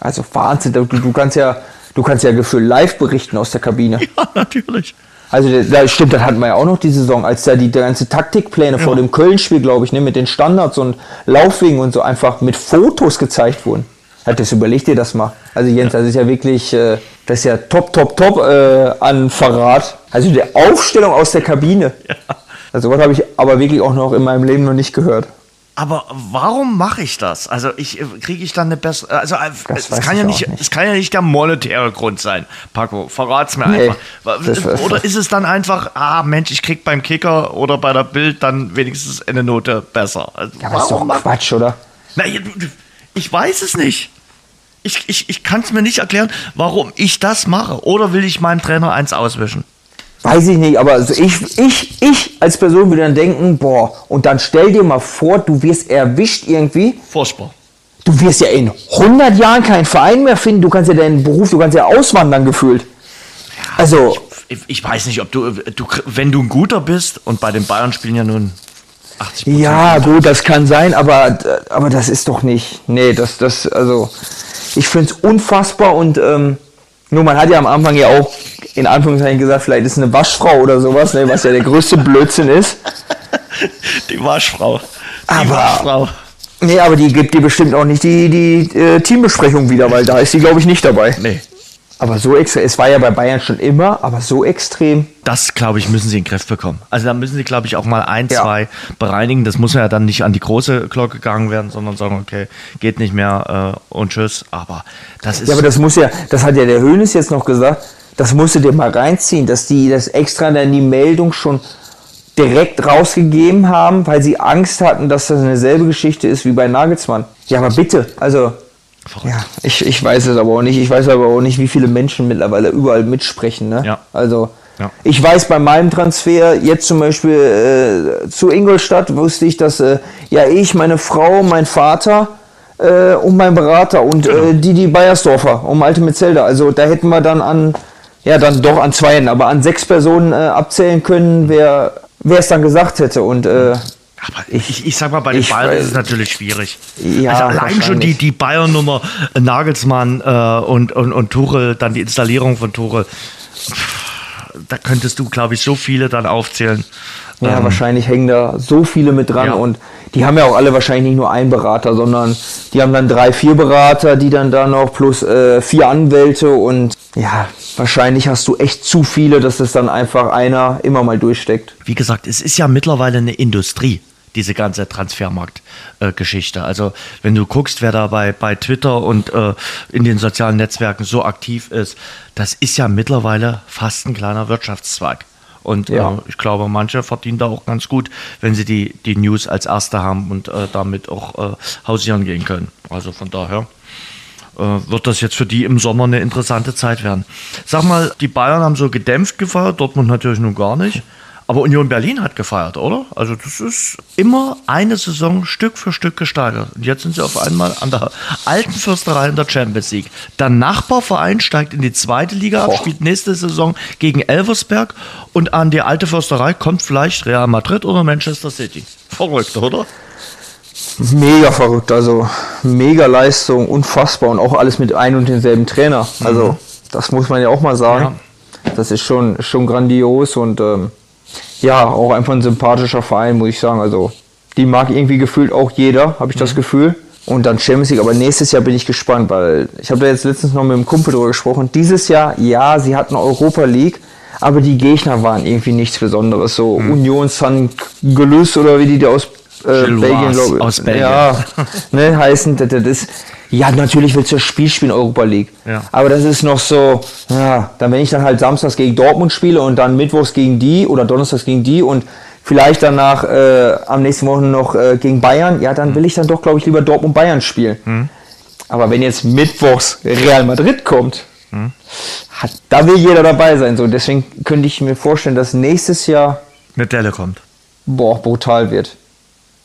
Speaker 3: Also Wahnsinn. Du, du kannst ja, du kannst ja gefühlt live berichten aus der Kabine.
Speaker 2: Ja, natürlich.
Speaker 3: Also da stimmt, das hatten wir ja auch noch die Saison, als da die, die ganze Taktikpläne ja. vor dem Köln-Spiel, glaube ich, ne, mit den Standards und Laufwegen und so einfach mit Fotos gezeigt wurden. Hat das überlegt dir das mal? Also Jens, das ist ja wirklich, äh, das ist ja top, top, top äh, an Verrat. Also die Aufstellung aus der Kabine. Ja. Also was habe ich aber wirklich auch noch in meinem Leben noch nicht gehört.
Speaker 2: Aber warum mache ich das? Also ich äh, kriege ich dann eine bessere. Also äh, es kann ja nicht, nicht, es kann ja nicht der monetäre Grund sein. Paco, verrat's mir nee, einfach. Oder ist es dann einfach, ah Mensch, ich krieg beim Kicker oder bei der Bild dann wenigstens eine Note besser.
Speaker 3: Also, ja, aber ist doch Quatsch, oder?
Speaker 2: Na, ich weiß es nicht ich, ich, ich kann es mir nicht erklären, warum ich das mache. Oder will ich meinem Trainer eins auswischen?
Speaker 3: Weiß ich nicht, aber also ich, ich, ich als Person würde dann denken, boah, und dann stell dir mal vor, du wirst erwischt irgendwie.
Speaker 2: Furchtbar.
Speaker 3: Du wirst ja in 100 Jahren keinen Verein mehr finden, du kannst ja deinen Beruf, du kannst ja auswandern gefühlt.
Speaker 2: Also. Ich, ich, weiß nicht, ob du, du, wenn du ein guter bist, und bei den Bayern spielen ja nun
Speaker 3: 80 Ja, gut, das kann sein, aber, aber das ist doch nicht. Nee, das, das, also ich finde es unfassbar und ähm, nur man hat ja am Anfang ja auch in Anführungszeichen gesagt, vielleicht ist es eine Waschfrau oder sowas, ne, was ja der größte Blödsinn ist.
Speaker 2: Die Waschfrau.
Speaker 3: Die aber, Waschfrau. Nee, aber die gibt dir bestimmt auch nicht die, die äh, Teambesprechung wieder, weil da ist sie, glaube ich, nicht dabei.
Speaker 2: Nee.
Speaker 3: Aber so extrem, es war ja bei Bayern schon immer, aber so extrem.
Speaker 2: Das, glaube ich, müssen sie in den Griff bekommen. Also da müssen sie, glaube ich, auch mal ein, ja. zwei bereinigen. Das muss ja dann nicht an die große Glocke gegangen werden, sondern sagen, okay, geht nicht mehr äh, und tschüss. Aber das ist.
Speaker 3: Ja, aber das muss ja, das hat ja der Höhnes jetzt noch gesagt, das musst du dir mal reinziehen, dass die das extra dann die Meldung schon direkt rausgegeben haben, weil sie Angst hatten, dass das eine selbe Geschichte ist wie bei Nagelsmann. Ja, aber bitte, also Verrückt. Ja, ich, ich weiß es aber auch nicht. Ich weiß aber auch nicht, wie viele Menschen mittlerweile überall mitsprechen. Ne?
Speaker 2: Ja.
Speaker 3: Also ja. ich weiß bei meinem Transfer jetzt zum Beispiel äh, zu Ingolstadt wusste ich, dass äh, ja ich, meine Frau, mein Vater äh, und mein Berater und äh, genau. Didi Beiersdorfer um Alte Metzelder. Also da hätten wir dann an ja dann doch an zwei, aber an sechs Personen äh, abzählen können, wer wer es dann gesagt hätte und äh,
Speaker 2: aber ich, ich sag mal, bei den Bayern ist es natürlich schwierig. Ja, also allein schon die, die Bayern-Nummer Nagelsmann äh, und, und, und Tuchel, dann die Installierung von Tuchel. Da könntest du, glaube ich, so viele dann aufzählen.
Speaker 3: Ja, ähm, wahrscheinlich hängen da so viele mit dran ja. und die haben ja auch alle wahrscheinlich nicht nur einen Berater, sondern die haben dann drei, vier Berater, die dann da noch plus äh, vier Anwälte und ja, wahrscheinlich hast du echt zu viele, dass es dann einfach einer immer mal durchsteckt.
Speaker 2: Wie gesagt, es ist ja mittlerweile eine Industrie diese ganze Transfermarkt-Geschichte. Äh, also wenn du guckst, wer da bei, bei Twitter und äh, in den sozialen Netzwerken so aktiv ist, das ist ja mittlerweile fast ein kleiner Wirtschaftszweig. Und ja. äh, ich glaube, manche verdienen da auch ganz gut, wenn sie die, die News als Erste haben und äh, damit auch äh, hausieren gehen können. Also von daher äh, wird das jetzt für die im Sommer eine interessante Zeit werden. Sag mal, die Bayern haben so gedämpft gefeiert, Dortmund natürlich nun gar nicht. Aber Union Berlin hat gefeiert, oder? Also das ist immer eine Saison Stück für Stück gesteigert. Und jetzt sind sie auf einmal an der alten Fürsterei in der Champions League. Der Nachbarverein steigt in die zweite Liga ab, spielt nächste Saison gegen Elversberg und an die alte Fürsterei kommt vielleicht Real Madrid oder Manchester City. Verrückt, oder?
Speaker 3: Mega verrückt, also mega Leistung, unfassbar und auch alles mit ein und denselben Trainer. Also mhm. das muss man ja auch mal sagen. Ja. Das ist schon, schon grandios und ähm, ja, auch einfach ein sympathischer Verein, muss ich sagen. Also, die mag irgendwie gefühlt auch jeder, habe ich mhm. das Gefühl. Und dann Champions League, aber nächstes Jahr bin ich gespannt, weil ich habe da jetzt letztens noch mit einem Kumpel drüber gesprochen. Dieses Jahr, ja, sie hatten Europa League, aber die Gegner waren irgendwie nichts Besonderes. So mhm. Union San Gelüs oder wie die da aus äh, Belgien, glaube ich. Aus Belgien. Ja, ne, heißen, das, das ist, ja, natürlich willst du das Spiel spielen, Europa League. Ja. Aber das ist noch so, ja, dann wenn ich dann halt samstags gegen Dortmund spiele und dann mittwochs gegen die oder donnerstags gegen die und vielleicht danach äh, am nächsten Wochen noch äh, gegen Bayern, ja, dann will ich dann doch, glaube ich, lieber Dortmund-Bayern spielen. Mhm. Aber wenn jetzt mittwochs Real Madrid kommt, mhm. hat, da will jeder dabei sein. So, deswegen könnte ich mir vorstellen, dass nächstes Jahr
Speaker 2: mit Delle kommt.
Speaker 3: Boah, brutal wird.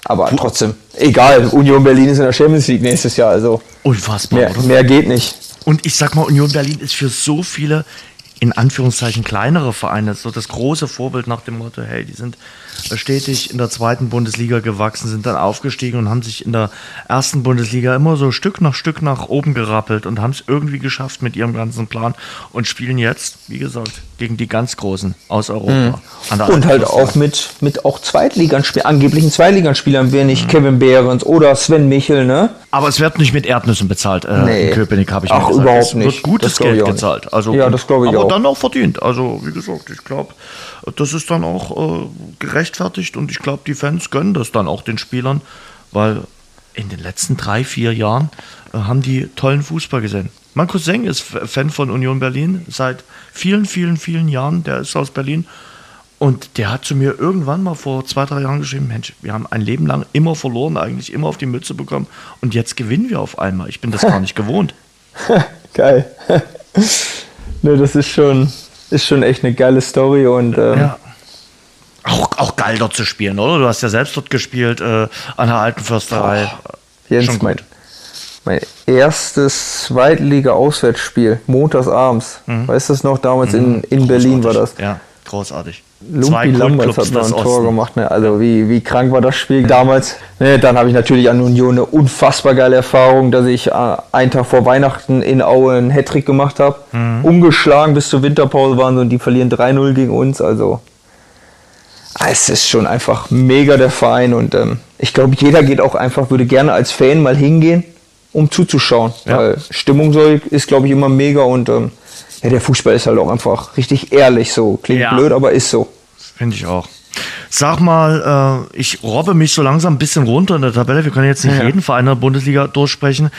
Speaker 3: Aber Puh. trotzdem, egal, Union Berlin ist in der Champions League nächstes Jahr, also
Speaker 2: Unfassbar,
Speaker 3: mehr, mehr geht nicht.
Speaker 2: Und ich sag mal, Union Berlin ist für so viele in Anführungszeichen kleinere Vereine so das große Vorbild nach dem Motto, hey, die sind stetig in der zweiten Bundesliga gewachsen, sind dann aufgestiegen und haben sich in der ersten Bundesliga immer so Stück nach Stück nach oben gerappelt und haben es irgendwie geschafft mit ihrem ganzen Plan und spielen jetzt, wie gesagt, gegen die ganz Großen aus Europa.
Speaker 3: Mhm. und halt auch mit, mit auch Zweitliganspielern, angeblichen Zweitliganspielern, wer nicht mhm. Kevin Behrens oder Sven Michel, ne?
Speaker 2: Aber es wird nicht mit Erdnüssen bezahlt äh,
Speaker 3: nee. in
Speaker 2: Köpenick, habe ich
Speaker 3: Ach,
Speaker 2: gesagt.
Speaker 3: überhaupt es
Speaker 2: wird gutes Geld gezahlt. Also,
Speaker 3: ja, das glaube ich
Speaker 2: aber
Speaker 3: auch.
Speaker 2: Aber dann auch verdient. Also, wie gesagt, ich glaube, das ist dann auch äh, gerechtfertigt und ich glaube, die Fans gönnen das dann auch den Spielern, weil in den letzten drei, vier Jahren äh, haben die tollen Fußball gesehen. Mein Cousin ist Fan von Union Berlin seit vielen, vielen, vielen Jahren. Der ist aus Berlin und der hat zu mir irgendwann mal vor zwei, drei Jahren geschrieben: Mensch, wir haben ein Leben lang immer verloren, eigentlich immer auf die Mütze bekommen und jetzt gewinnen wir auf einmal. Ich bin das gar nicht gewohnt.
Speaker 3: Geil. ne, das ist schon, ist schon echt eine geile Story und ähm, ja.
Speaker 2: auch, auch geil dort zu spielen, oder? Du hast ja selbst dort gespielt äh, an der alten Försterei.
Speaker 3: Oh, Jens, schon mein, mein erstes Zweitliga-Auswärtsspiel, montags abends. Mhm. Weißt du es noch? Damals mhm. in, in Berlin war das.
Speaker 2: Ja, großartig.
Speaker 3: Lumpi Lamberts hat noch ein Tor Osten. gemacht. Ne? Also wie, wie krank war das Spiel damals? Ne, dann habe ich natürlich an Union eine unfassbar geile Erfahrung, dass ich äh, einen Tag vor Weihnachten in Aue einen Hattrick gemacht habe. Mhm. Umgeschlagen bis zur Winterpause waren sie und die verlieren 3-0 gegen uns. Also ah, es ist schon einfach mega der Verein und ähm, ich glaube, jeder geht auch einfach, würde gerne als Fan mal hingehen, um zuzuschauen. Ja. Weil Stimmung soll, ist, glaube ich, immer mega und ähm, ja, der Fußball ist halt auch einfach richtig ehrlich so. Klingt ja. blöd, aber ist so.
Speaker 2: Finde ich auch. Sag mal, äh, ich robbe mich so langsam ein bisschen runter in der Tabelle. Wir können jetzt nicht ja. jeden Verein der Bundesliga durchsprechen.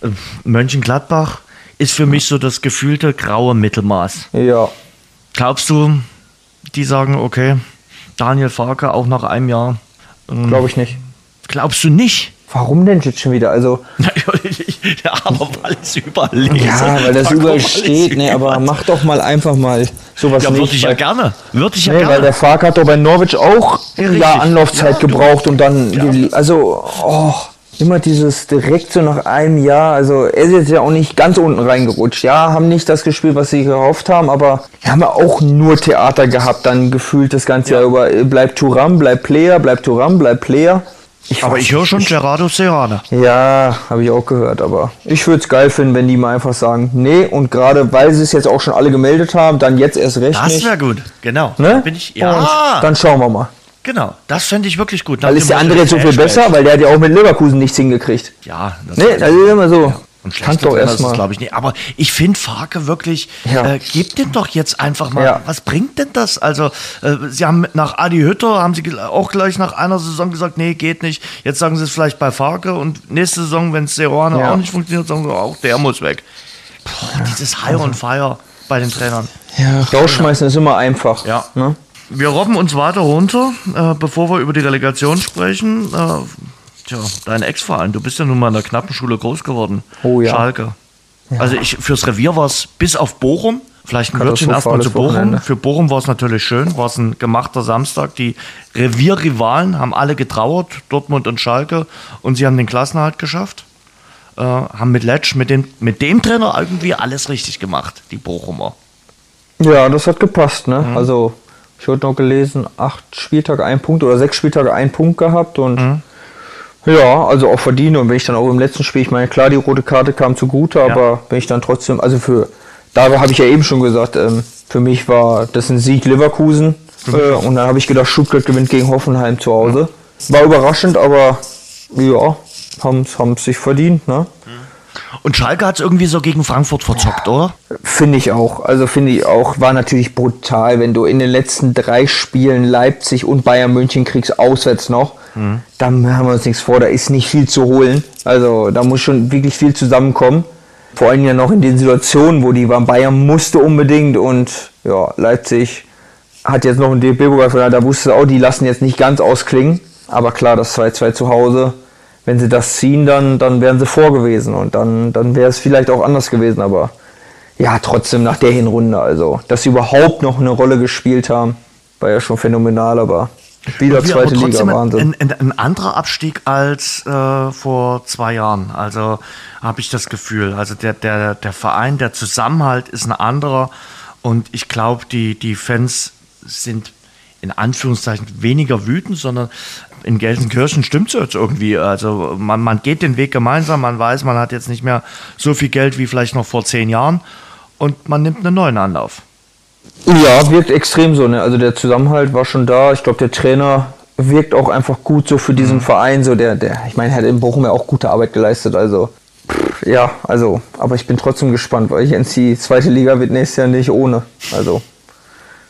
Speaker 2: Äh, Mönchengladbach ist für mich so das gefühlte graue Mittelmaß.
Speaker 3: Ja.
Speaker 2: Glaubst du, die sagen, okay, Daniel Farke auch nach einem Jahr?
Speaker 3: Ähm, Glaube ich nicht.
Speaker 2: Glaubst du nicht?
Speaker 3: Warum denn jetzt schon wieder? Also.
Speaker 2: ja, aber weil es überall lese.
Speaker 3: Ja, weil das überall steht. Nee, aber mach doch mal einfach mal sowas
Speaker 2: ja,
Speaker 3: nicht.
Speaker 2: Würde ich ja gerne. Würde ich ja
Speaker 3: nee,
Speaker 2: gerne.
Speaker 3: Weil der Fark hat doch bei Norwich auch ein Jahr Anlaufzeit ja, gebraucht und dann. Ja. Also, oh, immer dieses direkt so nach einem Jahr. Also, er ist jetzt ja auch nicht ganz unten reingerutscht. Ja, haben nicht das gespielt, was sie gehofft haben, aber wir haben ja auch nur Theater gehabt, dann gefühlt das ganze Jahr über. Bleibt Turam, bleibt Player, bleibt Turam, bleibt Player.
Speaker 2: Ich aber ich höre schon ich, Gerardo Serrano.
Speaker 3: Ja, habe ich auch gehört, aber ich würde es geil finden, wenn die mal einfach sagen, nee, und gerade weil sie es jetzt auch schon alle gemeldet haben, dann jetzt erst recht.
Speaker 2: Das wäre gut, genau.
Speaker 3: Ne? Bin ich, ja. Und dann schauen wir mal.
Speaker 2: Genau, das fände ich wirklich gut.
Speaker 3: Weil ist der andere jetzt so viel besser, weil der hat ja auch mit Leverkusen nichts hingekriegt.
Speaker 2: Ja,
Speaker 3: das nee, das ist immer so. Ja.
Speaker 2: Und schlechter doch erst glaube ich nicht. Aber ich finde Farke wirklich, ja. äh, gebt den doch jetzt einfach mal. Ja. Was bringt denn das? Also, äh, sie haben nach Adi Hütter, haben sie auch gleich nach einer Saison gesagt, nee, geht nicht. Jetzt sagen sie es vielleicht bei Farke und nächste Saison, wenn es Serrano ja. auch nicht funktioniert, sagen sie auch, der muss weg. Boah, dieses High on Fire bei den Trainern.
Speaker 3: Ja, rausschmeißen ist immer einfach.
Speaker 2: Ja. Ne? Wir robben uns weiter runter, äh, bevor wir über die Relegation sprechen. Äh, Tja, dein Ex-Verein, du bist ja nun mal in der knappen Schule groß geworden.
Speaker 3: Oh ja.
Speaker 2: Schalke. Ja. Also ich, fürs Revier war es bis auf Bochum, vielleicht ein Wörtchen erstmal zu Bochum. Wochenende. Für Bochum war es natürlich schön, war es ein gemachter Samstag. Die Revierrivalen haben alle getrauert, Dortmund und Schalke, und sie haben den Klassenhalt geschafft. Äh, haben mit Letsch, mit dem, mit dem Trainer irgendwie alles richtig gemacht, die Bochumer.
Speaker 3: Ja, das hat gepasst, ne? Mhm. Also, ich habe noch gelesen, acht Spieltage ein Punkt oder sechs Spieltage ein Punkt gehabt und mhm. Ja, also auch verdiene. Und wenn ich dann auch im letzten Spiel, ich meine, klar, die rote Karte kam zugute, ja. aber wenn ich dann trotzdem, also für, da habe ich ja eben schon gesagt, ähm, für mich war das ein Sieg Leverkusen. Äh, und dann habe ich gedacht, Stuttgart gewinnt gegen Hoffenheim zu Hause. War überraschend, aber ja, haben es sich verdient. Ne?
Speaker 2: Und Schalke hat es irgendwie so gegen Frankfurt verzockt, oder?
Speaker 3: Finde ich auch. Also finde ich auch, war natürlich brutal, wenn du in den letzten drei Spielen Leipzig und Bayern München kriegst, auswärts noch. Mhm. Da haben wir uns nichts vor, da ist nicht viel zu holen. Also da muss schon wirklich viel zusammenkommen. Vor allem ja noch in den Situationen, wo die waren. Bayern musste unbedingt und ja, Leipzig hat jetzt noch einen DFB-Pokal, da wusste es auch, die lassen jetzt nicht ganz ausklingen. Aber klar, das 2-2 zu Hause wenn sie das ziehen, dann, dann wären sie vor gewesen und dann, dann wäre es vielleicht auch anders gewesen. Aber ja, trotzdem nach der Hinrunde, also, dass sie überhaupt noch eine Rolle gespielt haben, war ja schon phänomenal, aber wieder wir, zweite aber Liga, Wahnsinn.
Speaker 2: Ein, ein, ein, anderer Abstieg als äh, vor zwei Jahren. Also habe ich das Gefühl. Also der, der, der Verein, der Zusammenhalt ist ein anderer. Und ich glaube, die, die Fans sind in Anführungszeichen weniger wütend, sondern in Gelsenkirchen stimmt es jetzt irgendwie. Also man, man geht den Weg gemeinsam, man weiß, man hat jetzt nicht mehr so viel Geld wie vielleicht noch vor zehn Jahren und man nimmt einen neuen Anlauf.
Speaker 3: Ja, wirkt extrem so. Ne? Also der Zusammenhalt war schon da. Ich glaube, der Trainer wirkt auch einfach gut so für diesen mhm. Verein. So der, der, ich meine, er hat in Bochum ja auch gute Arbeit geleistet. Also pff, ja, also, aber ich bin trotzdem gespannt, weil ich die zweite Liga wird nächstes Jahr nicht ohne. Also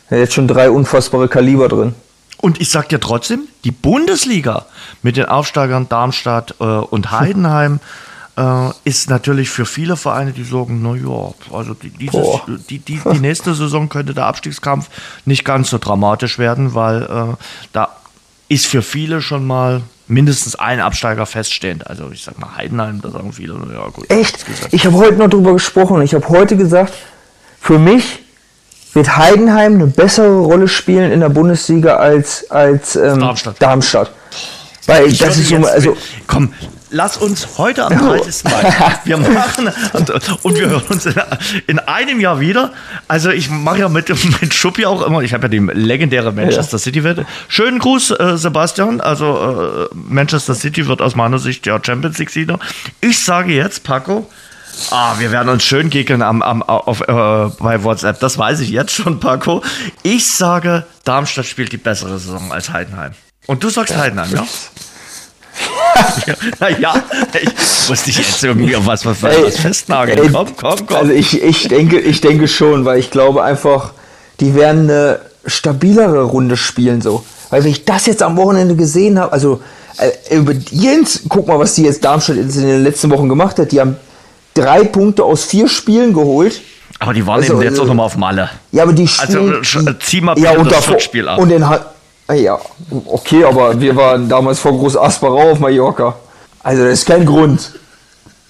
Speaker 3: jetzt schon drei unfassbare Kaliber drin.
Speaker 2: Und ich sag dir trotzdem, die Bundesliga mit den Aufsteigern Darmstadt äh, und Heidenheim äh, ist natürlich für viele Vereine, die sagen, na ja, also die, dieses, die, die, die, nächste Saison könnte der Abstiegskampf nicht ganz so dramatisch werden, weil äh, da ist für viele schon mal mindestens ein Absteiger feststehend. Also ich sag mal Heidenheim, da sagen viele, ja gut.
Speaker 3: Echt? Ich habe heute noch drüber gesprochen. Ich habe heute gesagt, für mich wird Heidenheim eine bessere Rolle spielen in der Bundesliga als, als ähm, Darmstadt. Darmstadt.
Speaker 2: Weil ich das ist so, also. Komm, lass uns heute am 30. Mai. Wir machen und, und, wir hören uns in, in, einem Jahr wieder. Also ich mache ja mit, mit Schuppi auch immer, ich habe ja die legendäre Manchester ja. City Wette. Schönen Gruß, äh, Sebastian. Also äh, Manchester City wird aus meiner Sicht ja Champions League Sieger. Ich sage jetzt, Paco, Ah, wir werden uns schön gegeln am, am, auf, äh, bei WhatsApp. Das weiß ich jetzt schon, Paco. Ich sage, Darmstadt spielt die bessere Saison als Heidenheim. Und du sagst ja. Heidenheim, ja? naja, ich muss dich jetzt irgendwie auf was, was, was festnageln. Komm, komm, komm.
Speaker 3: Also ich, ich, denke, ich denke schon, weil ich glaube einfach, die werden eine stabilere Runde spielen so. Weil wenn ich das jetzt am Wochenende gesehen habe, also äh, über Jens, guck mal, was die jetzt Darmstadt in den letzten Wochen gemacht hat. Die haben drei Punkte aus vier Spielen geholt.
Speaker 2: Aber die waren also, eben jetzt auch nochmal auf Malle.
Speaker 3: Ja, aber die Spiele.
Speaker 2: Also zieh mal
Speaker 3: ja, und das Rückspiel ab. Und hat. Ja, okay, aber wir waren damals vor Groß Asparau auf Mallorca. Also das ist kein Grund.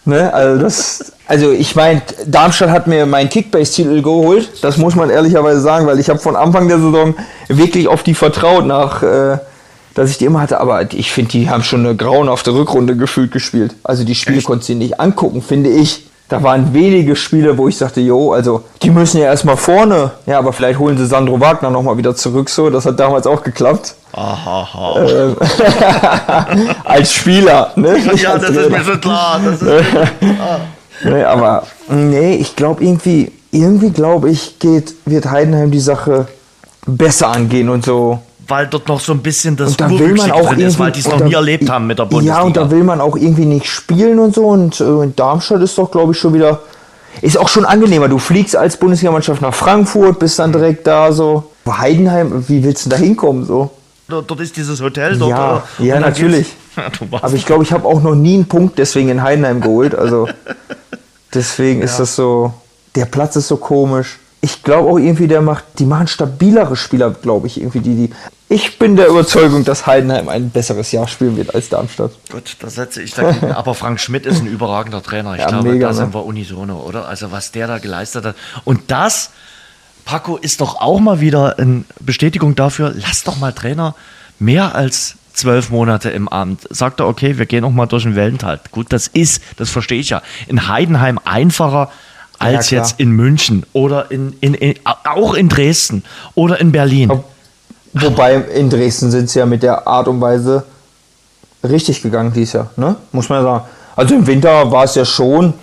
Speaker 3: Ne? Also das. Also ich meine, Darmstadt hat mir meinen Kickbase-Titel geholt. Das muss man ehrlicherweise sagen, weil ich habe von Anfang der Saison wirklich auf die vertraut nach. Äh, dass ich die immer hatte, aber ich finde, die haben schon eine grauenhafte Rückrunde gefühlt gespielt. Also die Spiele konntest du nicht angucken, finde ich. Da waren wenige Spiele, wo ich sagte, jo, also die müssen ja erstmal vorne. Ja, aber vielleicht holen sie Sandro Wagner nochmal wieder zurück, so. Das hat damals auch geklappt.
Speaker 2: Aha.
Speaker 3: Ähm, als Spieler, ne?
Speaker 2: Ja, das ist mir schon klar. Das ist
Speaker 3: nee, aber nee, ich glaube irgendwie, irgendwie glaube ich, geht, wird Heidenheim die Sache besser angehen und so.
Speaker 2: Weil dort noch so ein bisschen das
Speaker 3: Und da will man auch
Speaker 2: drin ist, weil die es noch
Speaker 3: da-
Speaker 2: nie erlebt haben mit der Bundesliga.
Speaker 3: Ja, und da will man auch irgendwie nicht spielen und so. Und äh, in Darmstadt ist doch, glaube ich, schon wieder. Ist auch schon angenehmer. Du fliegst als Bundesligamannschaft nach Frankfurt, bist dann direkt da so. Heidenheim, wie willst du da hinkommen so?
Speaker 2: dort, ist dieses Hotel. Dort,
Speaker 3: Ja, ja, natürlich.
Speaker 2: warst
Speaker 3: Aber ich glaube, ich habe auch noch nie einen Punkt deswegen in Heidenheim geholt. Also deswegen ist das so. Der Platz ist so komisch. Ich glaube auch irgendwie, der macht, die machen stabilere Spieler, glaube ich, irgendwie die, die. Ich bin der Überzeugung, dass Heidenheim ein besseres Jahr spielen wird als Darmstadt.
Speaker 2: Gut, da setze ich dagegen. Aber Frank Schmidt ist ein überragender Trainer. Ich
Speaker 3: Ja,
Speaker 2: glaube,
Speaker 3: mega,
Speaker 2: da
Speaker 3: ne?
Speaker 2: sind wir unisono, oder? Also was der da geleistet hat. Und das, Paco, ist doch auch mal wieder eine Bestätigung dafür, lass doch mal Trainer mehr als zwölf Monate im Amt. Sagt er, okay, wir gehen noch mal durch den Wellental. Gut, das ist, das verstehe ich ja, in Heidenheim einfacher als
Speaker 3: klar.
Speaker 2: jetzt in München oder in, in, in, auch in Dresden oder in Berlin.
Speaker 3: Ob- Wobei in Dresden sind sie ja mit der Art und Weise richtig gegangen dieses Jahr, ne? Muss man ja sagen. Also im Winter war es ja schon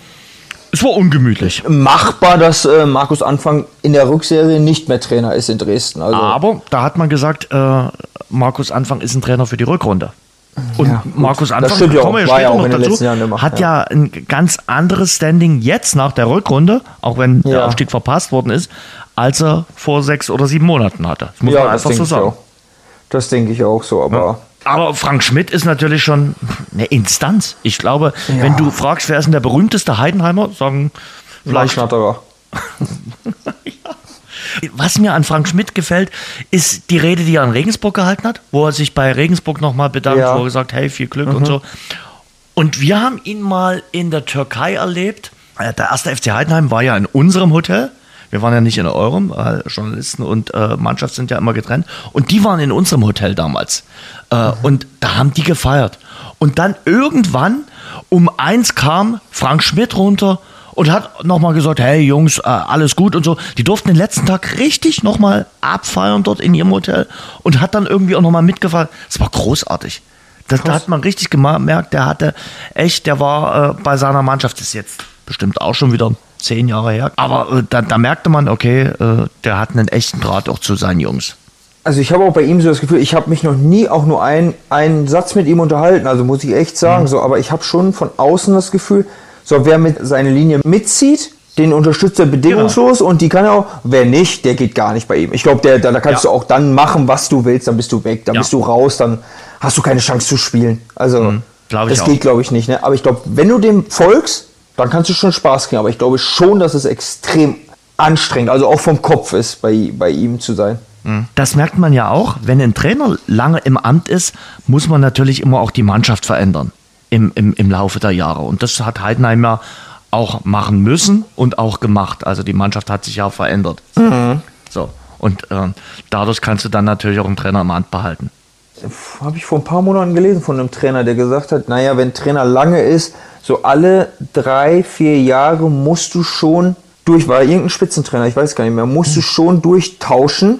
Speaker 2: Es war ungemütlich.
Speaker 3: machbar, dass äh, Markus Anfang in der Rückserie nicht mehr Trainer ist in Dresden. Also
Speaker 2: Aber da hat man gesagt, äh, Markus Anfang ist ein Trainer für die Rückrunde. Und
Speaker 3: Ja.
Speaker 2: Markus Anfang,
Speaker 3: ja auch. Ja auch in
Speaker 2: noch
Speaker 3: den letzten Jahren immer,
Speaker 2: hat
Speaker 3: ja.
Speaker 2: ein ganz anderes Standing jetzt nach der Rückrunde, auch wenn der. Aufstieg verpasst worden ist, als er vor sechs oder sieben Monaten hatte. Das muss
Speaker 3: ja,
Speaker 2: man einfach
Speaker 3: denke
Speaker 2: so
Speaker 3: ich
Speaker 2: sagen.
Speaker 3: auch. Das denke ich auch so, aber
Speaker 2: Aber Frank Schmidt ist natürlich schon eine Instanz. Ich glaube,
Speaker 3: Ja.
Speaker 2: wenn du fragst, wer ist denn der berühmteste Heidenheimer, sagen
Speaker 3: Mark
Speaker 2: vielleicht
Speaker 3: Schnatterer.
Speaker 2: Was mir an Frank Schmidt gefällt, ist die Rede, die er in Regensburg gehalten hat, wo er sich bei Regensburg nochmal bedankt,
Speaker 3: Ja.
Speaker 2: wo er gesagt hey, viel Glück und so. Und wir haben ihn mal in der Türkei erlebt. Äh, Der erste FC Heidenheim war ja in unserem Hotel. Wir waren ja nicht in eurem, weil Journalisten und äh, Mannschaft sind ja immer getrennt. Und die waren in unserem Hotel damals. Äh, Und da haben die gefeiert. Und dann irgendwann um eins kam Frank Schmidt runter und hat nochmal gesagt, hey Jungs, äh, alles gut und so. Die durften den letzten Tag richtig nochmal abfeiern dort in ihrem Hotel und hat dann irgendwie auch nochmal mitgefeiert. Es war großartig. Das, da hat man richtig gemerkt, der hatte echt, der war äh, bei seiner Mannschaft, das ist jetzt bestimmt auch schon wieder zehn Jahre her. Aber äh, da, da merkte man, okay, äh, der hat einen echten Draht auch zu seinen Jungs.
Speaker 3: Also ich habe auch bei ihm so das Gefühl, ich habe mich noch nie auch nur ein, einen Satz mit ihm unterhalten, also muss ich echt sagen, so, aber ich habe schon von außen das Gefühl, so wer mit seine Linie mitzieht, den unterstützt er bedingungslos und die kann er auch, wer nicht, der geht gar nicht bei ihm. Ich glaube, der, da, da kannst
Speaker 2: Ja.
Speaker 3: du auch dann machen, was du willst, dann bist du weg, dann
Speaker 2: Ja.
Speaker 3: bist du raus, dann hast du keine Chance zu spielen. Also
Speaker 2: ich
Speaker 3: das geht, glaube ich, nicht. Ne? Aber ich glaube, wenn du dem folgst, dann kannst du schon Spaß kriegen. Aber ich glaube schon, dass es extrem anstrengend, also auch vom Kopf ist, bei, bei ihm zu sein.
Speaker 2: Das merkt man ja auch, wenn ein Trainer lange im Amt ist, muss man natürlich immer auch die Mannschaft verändern im, im, im Laufe der Jahre. Und das hat Heidenheim ja auch machen müssen und auch gemacht. Also die Mannschaft hat sich ja verändert. So. Und ähm, dadurch kannst du dann natürlich auch einen Trainer im Amt behalten.
Speaker 3: Habe ich vor ein paar Monaten gelesen von einem Trainer, der gesagt hat, naja, wenn Trainer lange ist, so alle drei, vier Jahre musst du schon durch, war irgendein Spitzentrainer, ich weiß gar nicht mehr, musst du schon durchtauschen,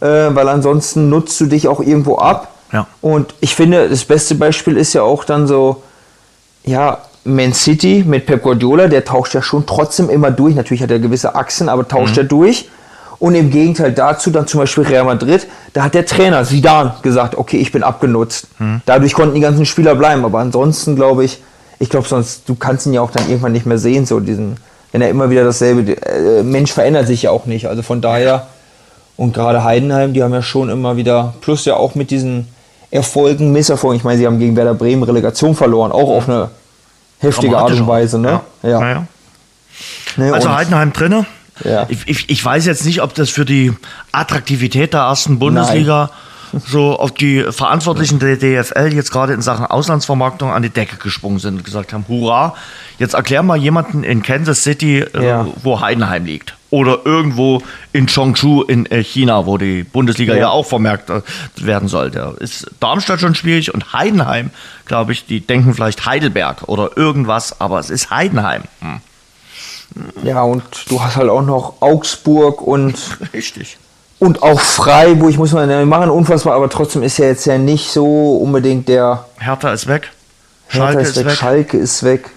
Speaker 3: äh, weil ansonsten nutzt du dich auch irgendwo ab.
Speaker 2: Ja.
Speaker 3: Und ich finde, das beste Beispiel ist ja auch dann so, ja, Man City mit Pep Guardiola, der tauscht ja schon trotzdem immer durch. Natürlich hat er gewisse Achsen, aber tauscht er durch. Und im Gegenteil dazu dann zum Beispiel Real Madrid, da hat der Trainer Zidane gesagt, okay, ich bin abgenutzt. Dadurch konnten die ganzen Spieler bleiben. Aber ansonsten glaube ich, ich glaube sonst, du kannst ihn ja auch dann irgendwann nicht mehr sehen, so diesen, wenn er immer wieder dasselbe, äh, Mensch verändert sich ja auch nicht. Also von daher, und gerade Heidenheim, die haben ja schon immer wieder, plus ja auch mit diesen Erfolgen, Misserfolgen, ich meine, sie haben gegen Werder Bremen Relegation verloren, auch auf eine heftige Art und. Weise, ne?
Speaker 2: Ja. Naja.
Speaker 3: Ne,
Speaker 2: Also
Speaker 3: und-
Speaker 2: Heidenheim drinne.
Speaker 3: Ja.
Speaker 2: Ich, ich, ich weiß jetzt nicht, ob das für die Attraktivität der ersten Bundesliga so auf die Verantwortlichen der DFL jetzt gerade in Sachen Auslandsvermarktung an die Decke gesprungen sind und gesagt haben, hurra, jetzt erklär mal jemanden in Kansas City, äh,
Speaker 3: Ja.
Speaker 2: wo Heidenheim liegt. Oder irgendwo in Chongqing in äh, China, wo die Bundesliga ja,
Speaker 3: Ja.
Speaker 2: auch vermerkt äh, werden soll. Da ist Darmstadt schon schwierig und Heidenheim, glaube ich, die denken vielleicht Heidelberg oder irgendwas, aber es ist Heidenheim. Hm.
Speaker 3: Ja, und du hast halt auch noch Augsburg und
Speaker 2: Richtig.
Speaker 3: Und auch Freiburg, ich muss mal, wir machen unfassbar, aber trotzdem ist er jetzt ja nicht so unbedingt der.
Speaker 2: Hertha ist weg.
Speaker 3: Hertha
Speaker 2: Schalke
Speaker 3: ist weg, Schalke ist weg.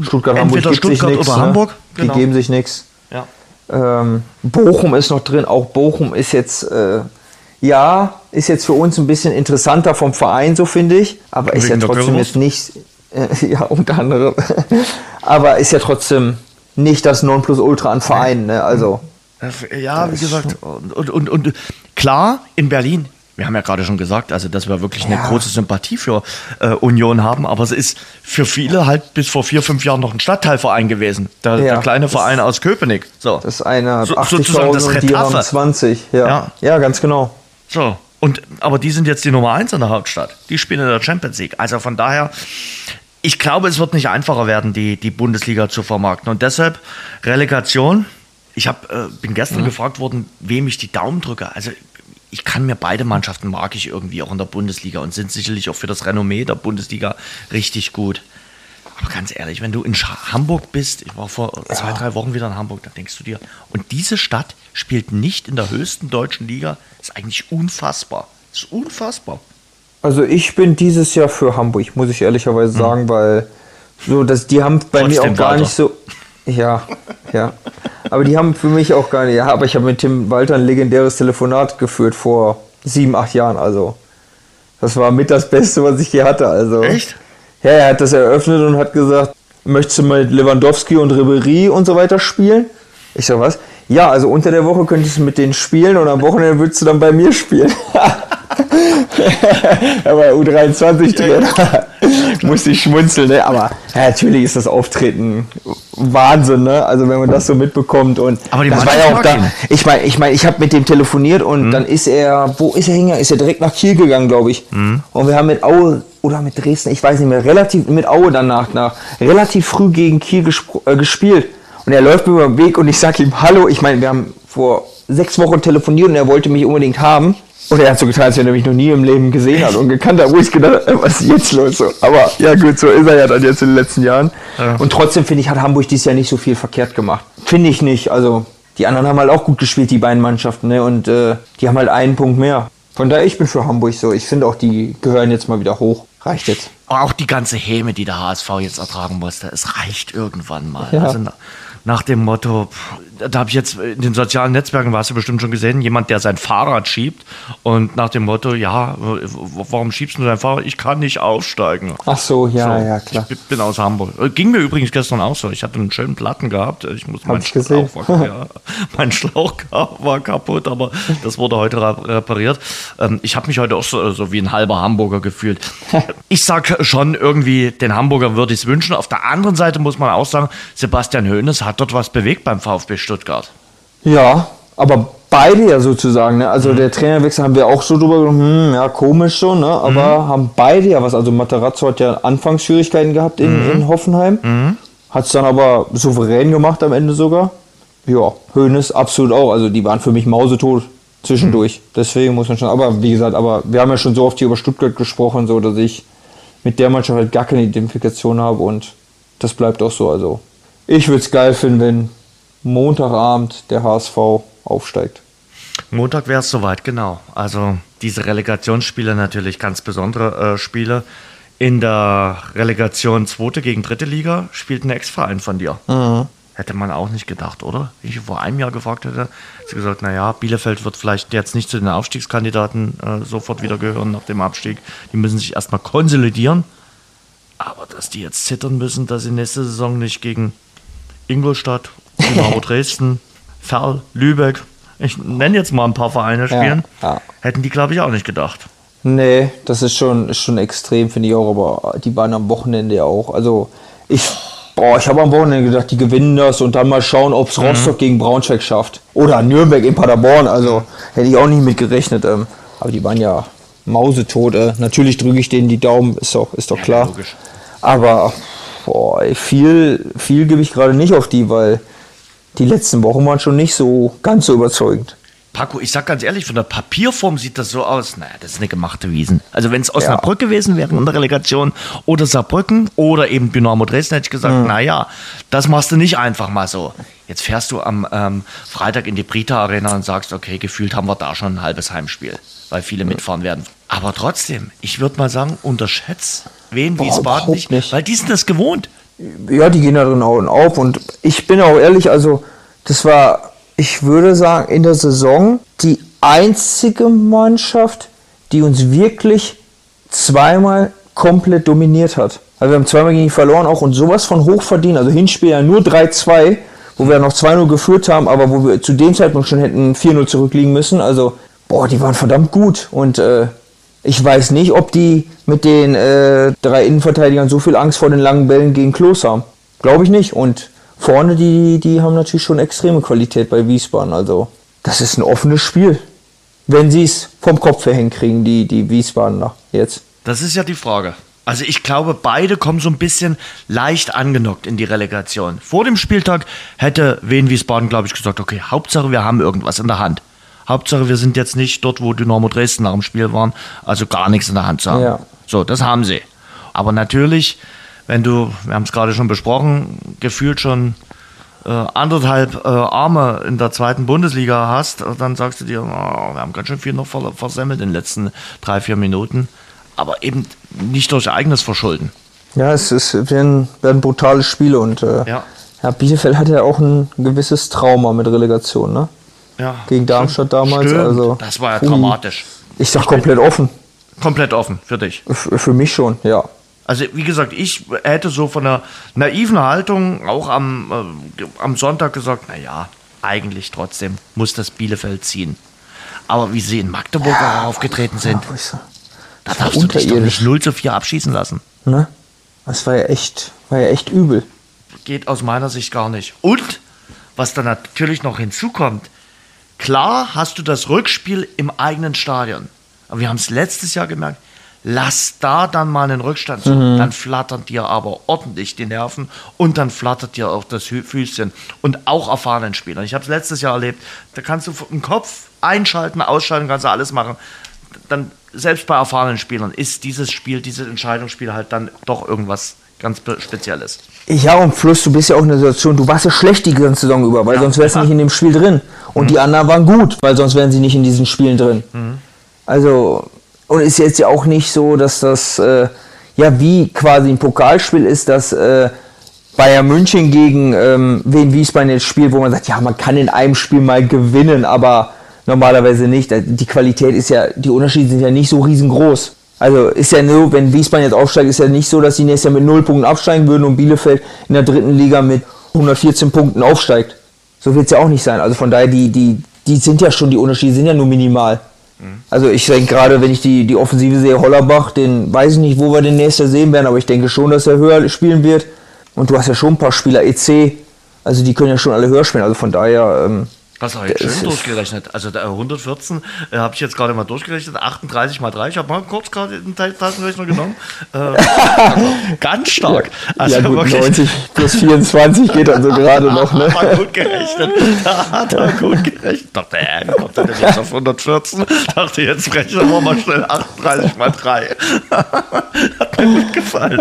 Speaker 3: Stuttgart,
Speaker 2: Entweder
Speaker 3: Hamburg gibt sich
Speaker 2: Stuttgart
Speaker 3: nichts.
Speaker 2: oder
Speaker 3: ne?
Speaker 2: Hamburg, genau.
Speaker 3: Die geben sich nichts.
Speaker 2: Ja.
Speaker 3: Ähm, Bochum ist noch drin. Auch Bochum ist jetzt, äh, ja, ist jetzt für uns ein bisschen interessanter vom Verein, so finde ich. Aber ist ja
Speaker 2: Wegen
Speaker 3: trotzdem jetzt nicht, äh, ja, unter anderem. aber ist ja trotzdem nicht das Nonplusultra an Vereinen. Ne? Also,
Speaker 2: Ja, wie gesagt, und, und, und, klar, in Berlin, wir haben ja gerade schon gesagt, also dass wir wirklich eine
Speaker 3: Ja.
Speaker 2: große Sympathie für äh, Union haben, aber es ist für viele halt bis vor vier, fünf Jahren noch ein Stadtteilverein gewesen. Der,
Speaker 3: Ja,
Speaker 2: der kleine
Speaker 3: das-
Speaker 2: Verein aus Köpenick. So.
Speaker 3: das eine hat
Speaker 2: So- sozusagen
Speaker 3: 80.000
Speaker 2: das
Speaker 3: und die haben
Speaker 2: Retafe.
Speaker 3: 20. Ja.
Speaker 2: Ja.
Speaker 3: ja, ganz genau.
Speaker 2: So. Und, aber die sind jetzt die Nummer eins in der Hauptstadt. Die spielen in der Champions League. Also von daher, ich glaube, es wird nicht einfacher werden, die, die Bundesliga zu vermarkten. Und deshalb Relegation. Ich hab, äh, bin gestern gefragt worden, wem ich die Daumen drücke. Also ich kann mir beide Mannschaften mag ich irgendwie auch in der Bundesliga und sind sicherlich auch für das Renommee der Bundesliga richtig gut. Aber ganz ehrlich, wenn du in Hamburg bist, ich war vor zwei, drei Wochen wieder in Hamburg, da denkst du dir, und diese Stadt spielt nicht in der höchsten deutschen Liga, ist eigentlich unfassbar. Ist unfassbar.
Speaker 3: Also ich bin dieses Jahr für Hamburg, muss ich ehrlicherweise sagen, weil so, dass die haben bei mir
Speaker 2: Trotzdem
Speaker 3: auch gar
Speaker 2: Walter.
Speaker 3: nicht so. Ja, ja. Aber die haben für mich auch gar nicht. Ja, aber ich habe mit Tim Walter ein legendäres Telefonat geführt vor sieben, acht Jahren. Also das war mit das Beste, was ich je hatte. Also
Speaker 2: Echt?
Speaker 3: Ja, er hat das eröffnet und hat gesagt, möchtest du mit Lewandowski und Ribery und so weiter spielen? Ich so, was? Ja, also unter der Woche könntest du mit denen spielen und am Wochenende würdest du dann bei mir spielen. er war U23-Trainer. Musste ich schmunzeln, ne? Aber ja, natürlich ist das Auftreten Wahnsinn, ne? Also wenn man das so mitbekommt und
Speaker 2: Aber die
Speaker 3: das war ja auch da.
Speaker 2: ihn.
Speaker 3: Ich meine, ich meine, ich habe mit dem telefoniert und dann ist er, wo ist er hingegangen? Ist er direkt nach Kiel gegangen, glaube ich. Und wir haben mit Aue oder mit Dresden, ich weiß nicht mehr, relativ mit Aue danach nach relativ früh gegen Kiel äh, gespielt. Und er läuft mir über den Weg und ich sag ihm Hallo. Ich meine, wir haben vor sechs Wochen telefoniert und er wollte mich unbedingt haben. Und er hat so getan, als wenn er mich noch nie im Leben gesehen hat und gekannt hat, wo ich gedacht habe, was ist jetzt los? So. Aber ja gut, so ist er ja dann jetzt in den letzten Jahren. Und trotzdem finde ich, hat Hamburg dieses Jahr nicht so viel verkehrt gemacht. Finde ich nicht. Also die anderen haben halt auch gut gespielt, die beiden Mannschaften. Ne? Und äh, die haben halt einen Punkt mehr. Von daher, ich bin für Hamburg so. Ich finde auch, die gehören jetzt mal wieder hoch. Reicht jetzt.
Speaker 2: Auch die ganze Häme, die der HSV jetzt ertragen musste, es reicht irgendwann mal.
Speaker 3: Ja.
Speaker 2: Also na, nach dem Motto, pff, da habe ich jetzt in den sozialen Netzwerken, hast du bestimmt schon gesehen, jemand, der sein Fahrrad schiebt und nach dem Motto, ja, warum schiebst du dein Fahrrad? Ich kann nicht aufsteigen.
Speaker 3: Ach so, ja,
Speaker 2: So,
Speaker 3: ja, klar.
Speaker 2: Ich bin aus Hamburg. Äh, Ging mir übrigens gestern auch so. Ich hatte einen schönen Platten gehabt. Ich muss mein
Speaker 3: ich gesehen.
Speaker 2: Schlauch, war, ja, mein Schlauch war kaputt, aber das wurde heute re- repariert. Ähm, ich habe mich heute auch so, so wie ein halber Hamburger gefühlt. Ich sag schon irgendwie, den Hamburger würde ich es wünschen. Auf der anderen Seite muss man auch sagen, Sebastian Hoeneß hat dort was bewegt beim VfB Stuttgart.
Speaker 3: Ja, aber beide ja sozusagen. Ne? Also der Trainerwechsel haben wir auch so drüber gedacht, hm, ja, komisch so, ne? aber haben beide ja was. Also Materazzo hat ja Anfangsschwierigkeiten gehabt in, in Hoffenheim, hat es dann aber souverän gemacht am Ende sogar. Ja, Hoeneß absolut auch. Also die waren für mich mausetot zwischendurch. Deswegen muss man schon, aber wie gesagt, aber wir haben ja schon so oft hier über Stuttgart gesprochen, so dass ich mit der Mannschaft halt gar keine Identifikation habe und das bleibt auch so. Also ich würde es geil finden, wenn Montagabend der HSV aufsteigt.
Speaker 2: Montag wäre es soweit, genau. Also diese Relegationsspiele natürlich ganz besondere äh, Spiele. In der Relegation zweite gegen dritte Liga spielt ein Ex-Verein von dir. Hätte man auch nicht gedacht, oder? Wie ich vor einem Jahr gefragt hätte, sie gesagt, naja, Bielefeld wird vielleicht jetzt nicht zu den Aufstiegskandidaten äh, sofort wieder gehören nach dem Abstieg. Die müssen sich erstmal konsolidieren. Aber dass die jetzt zittern müssen, dass sie nächste Saison nicht gegen Ingolstadt, Dynamo Dresden, Ferl, Lübeck, ich nenne jetzt mal ein paar Vereine spielen,
Speaker 3: ja.
Speaker 2: hätten die, glaube ich, auch nicht gedacht.
Speaker 3: Nee, das ist schon, ist schon extrem, finde ich auch, aber die waren am Wochenende ja auch. Also ich, boah, ich habe am Wochenende gedacht, die gewinnen das und dann mal schauen, ob es Rostock gegen Braunschweig schafft. Oder Nürnberg in Paderborn, also hätte ich auch nicht mit gerechnet. Ähm, aber die waren ja mausetot. Äh. Natürlich drücke ich denen die Daumen, ist doch, ist doch klar.
Speaker 2: logisch.
Speaker 3: Aber boah, viel, viel gebe ich gerade nicht auf die, weil die letzten Wochen waren schon nicht so ganz so überzeugend.
Speaker 2: Paco, ich sag ganz ehrlich, von der Papierform sieht das so aus. Naja, das ist eine gemachte Wiesen. Also wenn es Osnabrück ja. gewesen wäre in der Relegation oder Saarbrücken oder eben Dynamo Dresden, hätte ich gesagt, mhm. naja, das machst du nicht einfach mal so. Jetzt fährst du am ähm, Freitag in die Brita Arena und sagst, okay, gefühlt haben wir da schon ein halbes Heimspiel, weil viele mitfahren werden. Aber trotzdem, ich würde mal sagen, unterschätzt wen Wiesbaden nicht, nicht, weil die sind das gewohnt.
Speaker 3: Ja, die gehen da drin auf und ich bin auch ehrlich, also das war ich würde sagen, in der Saison die einzige Mannschaft, die uns wirklich zweimal komplett dominiert hat. Also wir haben zweimal gegen die verloren auch und sowas von hoch verdient. Also Hinspiel ja nur 3-2, wo wir noch 2-0 geführt haben, aber wo wir zu dem Zeitpunkt schon hätten 4-0 zurückliegen müssen. Also, boah, die waren verdammt gut. Und äh, ich weiß nicht, ob die mit den äh, drei Innenverteidigern so viel Angst vor den langen Bällen gegen Klos haben. Glaube ich nicht. Und vorne, die, die haben natürlich schon extreme Qualität bei Wiesbaden. Also, das ist ein offenes Spiel. Wenn sie es vom Kopf her hinkriegen, die, die Wiesbadener jetzt.
Speaker 2: Das ist ja die Frage. Also ich glaube, beide kommen so ein bisschen leicht angenockt in die Relegation. Vor dem Spieltag hätte Wien Wiesbaden, glaube ich, gesagt, okay, Hauptsache wir haben irgendwas in der Hand. Hauptsache wir sind jetzt nicht dort, wo Dynamo Dresden nach dem Spiel waren, also gar nichts in der Hand zu haben. Ja. So, das haben sie. Aber natürlich wenn du, wir haben es gerade schon besprochen, gefühlt schon äh, anderthalb äh, Arme in der zweiten Bundesliga hast, dann sagst du dir, oh, wir haben ganz schön viel noch versemmelt in den letzten drei, vier Minuten. Aber eben nicht durch eigenes Verschulden.
Speaker 3: Ja, es ist, werden, werden brutale Spiele und äh, ja. ja. Bielefeld hat ja auch ein gewisses Trauma mit Relegation, ne?
Speaker 2: Ja.
Speaker 3: Gegen Darmstadt damals. Stimmt. Also,
Speaker 2: das war ja ui. dramatisch.
Speaker 3: Ich sag komplett offen.
Speaker 2: Komplett offen für dich.
Speaker 3: F für mich schon, ja.
Speaker 2: Also wie gesagt, ich hätte so von einer naiven Haltung auch am, äh, am Sonntag gesagt, naja, eigentlich trotzdem muss das Bielefeld ziehen. Aber wie sie in Magdeburg ja, aufgetreten sind, ja, da darfst du dich doch nicht 0 zu 4 abschießen lassen.
Speaker 3: Ne? Das war ja echt, war ja echt übel.
Speaker 2: Geht aus meiner Sicht gar nicht. Und was dann natürlich noch hinzukommt, klar hast du das Rückspiel im eigenen Stadion. Aber wir haben es letztes Jahr gemerkt, lass da dann mal einen Rückstand zu. Mhm. Dann flattern dir aber ordentlich die Nerven und dann flattert dir auch das Füßchen. Und auch erfahrenen Spielern. Ich habe es letztes Jahr erlebt, da kannst du im Kopf einschalten, ausschalten, kannst du alles machen. Dann, selbst bei erfahrenen Spielern, ist dieses Spiel, dieses Entscheidungsspiel halt dann doch irgendwas ganz Spezielles.
Speaker 3: Ja, und Fluss, du bist ja auch in der Situation, du warst ja schlecht die ganze Saison über, weil ja. sonst wärst du nicht in dem Spiel drin. Und mhm. die anderen waren gut, weil sonst wären sie nicht in diesen Spielen drin. Mhm. Also, und ist jetzt ja auch nicht so, dass das äh, ja wie quasi ein Pokalspiel ist, dass äh, Bayern München gegen ähm, Wien Wiesbaden jetzt spielt, wo man sagt, ja, man kann in einem Spiel mal gewinnen, aber normalerweise nicht. Die Qualität ist ja, die Unterschiede sind ja nicht so riesengroß. Also ist ja nur, wenn Wiesbaden jetzt aufsteigt, ist ja nicht so, dass sie nächstes Jahr mit null Punkten absteigen würden und Bielefeld in der dritten Liga mit 114 Punkten aufsteigt. So wird es ja auch nicht sein. Also von daher, die, die, die sind ja schon, die Unterschiede sind ja nur minimal. Also ich denke gerade, wenn ich die, die Offensive sehe, Hollerbach, den weiß ich nicht, wo wir den nächsten sehen werden, aber ich denke schon, dass er höher spielen wird. Und du hast ja schon ein paar Spieler EC, also die können ja schon alle höher spielen. Also von daher ähm,
Speaker 2: Hast du jetzt schön durchgerechnet. Also der 114 äh, habe ich jetzt gerade mal durchgerechnet. 38 mal 3. Ich habe mal kurz gerade den Taschenrechner genommen. Äh, ganz stark.
Speaker 3: Also ja, gut, 90 plus 24 geht dann so gerade noch. Ne?
Speaker 2: Da hat er gut gerechnet. Da hat er gut gerechnet. Dachte, äh, kommt er denn jetzt auf 114? Dachte, jetzt rechnen wir mal schnell 38 mal 3. hat mir gut gefallen.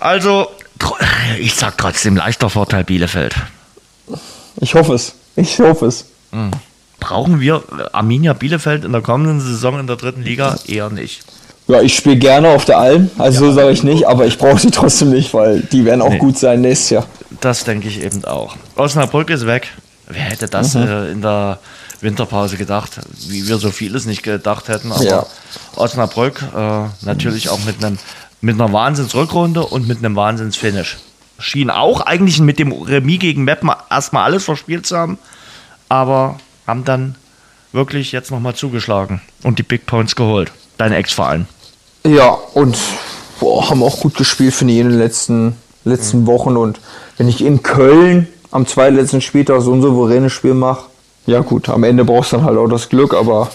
Speaker 2: Also, ich sag trotzdem leichter Vorteil Bielefeld.
Speaker 3: Ich hoffe es. Ich hoffe es.
Speaker 2: Hm. Brauchen wir Arminia Bielefeld in der kommenden Saison in der dritten Liga? Eher nicht.
Speaker 3: Ja, ich spiele gerne auf der Alm, also ja, so sage ich nicht, aber ich brauche sie trotzdem nicht, weil die werden auch nee. gut sein nächstes Jahr.
Speaker 2: Das denke ich eben auch. Osnabrück ist weg. Wer hätte das mhm. äh, in der Winterpause gedacht, wie wir so vieles nicht gedacht hätten, aber ja. Osnabrück äh, natürlich auch mit einem mit einer Wahnsinnsrückrunde und mit einem Wahnsinnsfinish schien auch eigentlich mit dem Remis gegen Meppen erstmal alles verspielt zu haben, aber haben dann wirklich jetzt nochmal zugeschlagen und die Big Points geholt. Dein Ex-Verein.
Speaker 3: Ja, und boah, haben auch gut gespielt, finde ich, in den letzten, letzten mhm. Wochen. Und wenn ich in Köln am zweitletzten Spieltag so ein souveränes Spiel mache, ja gut, am Ende brauchst du dann halt auch das Glück, aber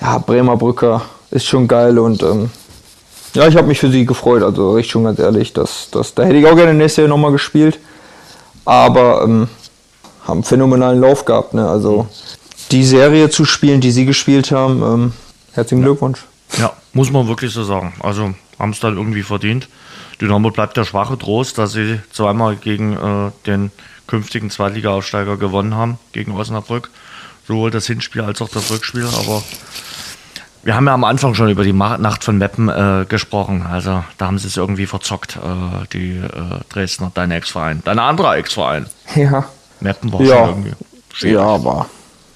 Speaker 3: ja, Bremer Brücker ist schon geil und ähm, ja, ich habe mich für sie gefreut, also ich schon ganz ehrlich. Das, das, da hätte ich auch gerne nächstes Jahr nochmal gespielt. Aber ähm, haben einen phänomenalen Lauf gehabt. Ne? Also die Serie zu spielen, die sie gespielt haben, ähm, herzlichen Glückwunsch.
Speaker 2: Ja, muss man wirklich so sagen. Also haben es dann irgendwie verdient. Dynamo bleibt der schwache Trost, dass sie zweimal gegen äh, den künftigen Zweitliga-Aufsteiger gewonnen haben, gegen Osnabrück. Sowohl das Hinspiel als auch das Rückspiel. Aber wir haben ja am Anfang schon über die Nacht von Meppen äh, gesprochen. Also da haben sie es irgendwie verzockt, äh, die äh, Dresdner, dein Ex-Verein. Dein anderer Ex-Verein.
Speaker 3: Ja.
Speaker 2: Meppen war
Speaker 3: Ja.
Speaker 2: schon irgendwie schwierig.
Speaker 3: Ja, war,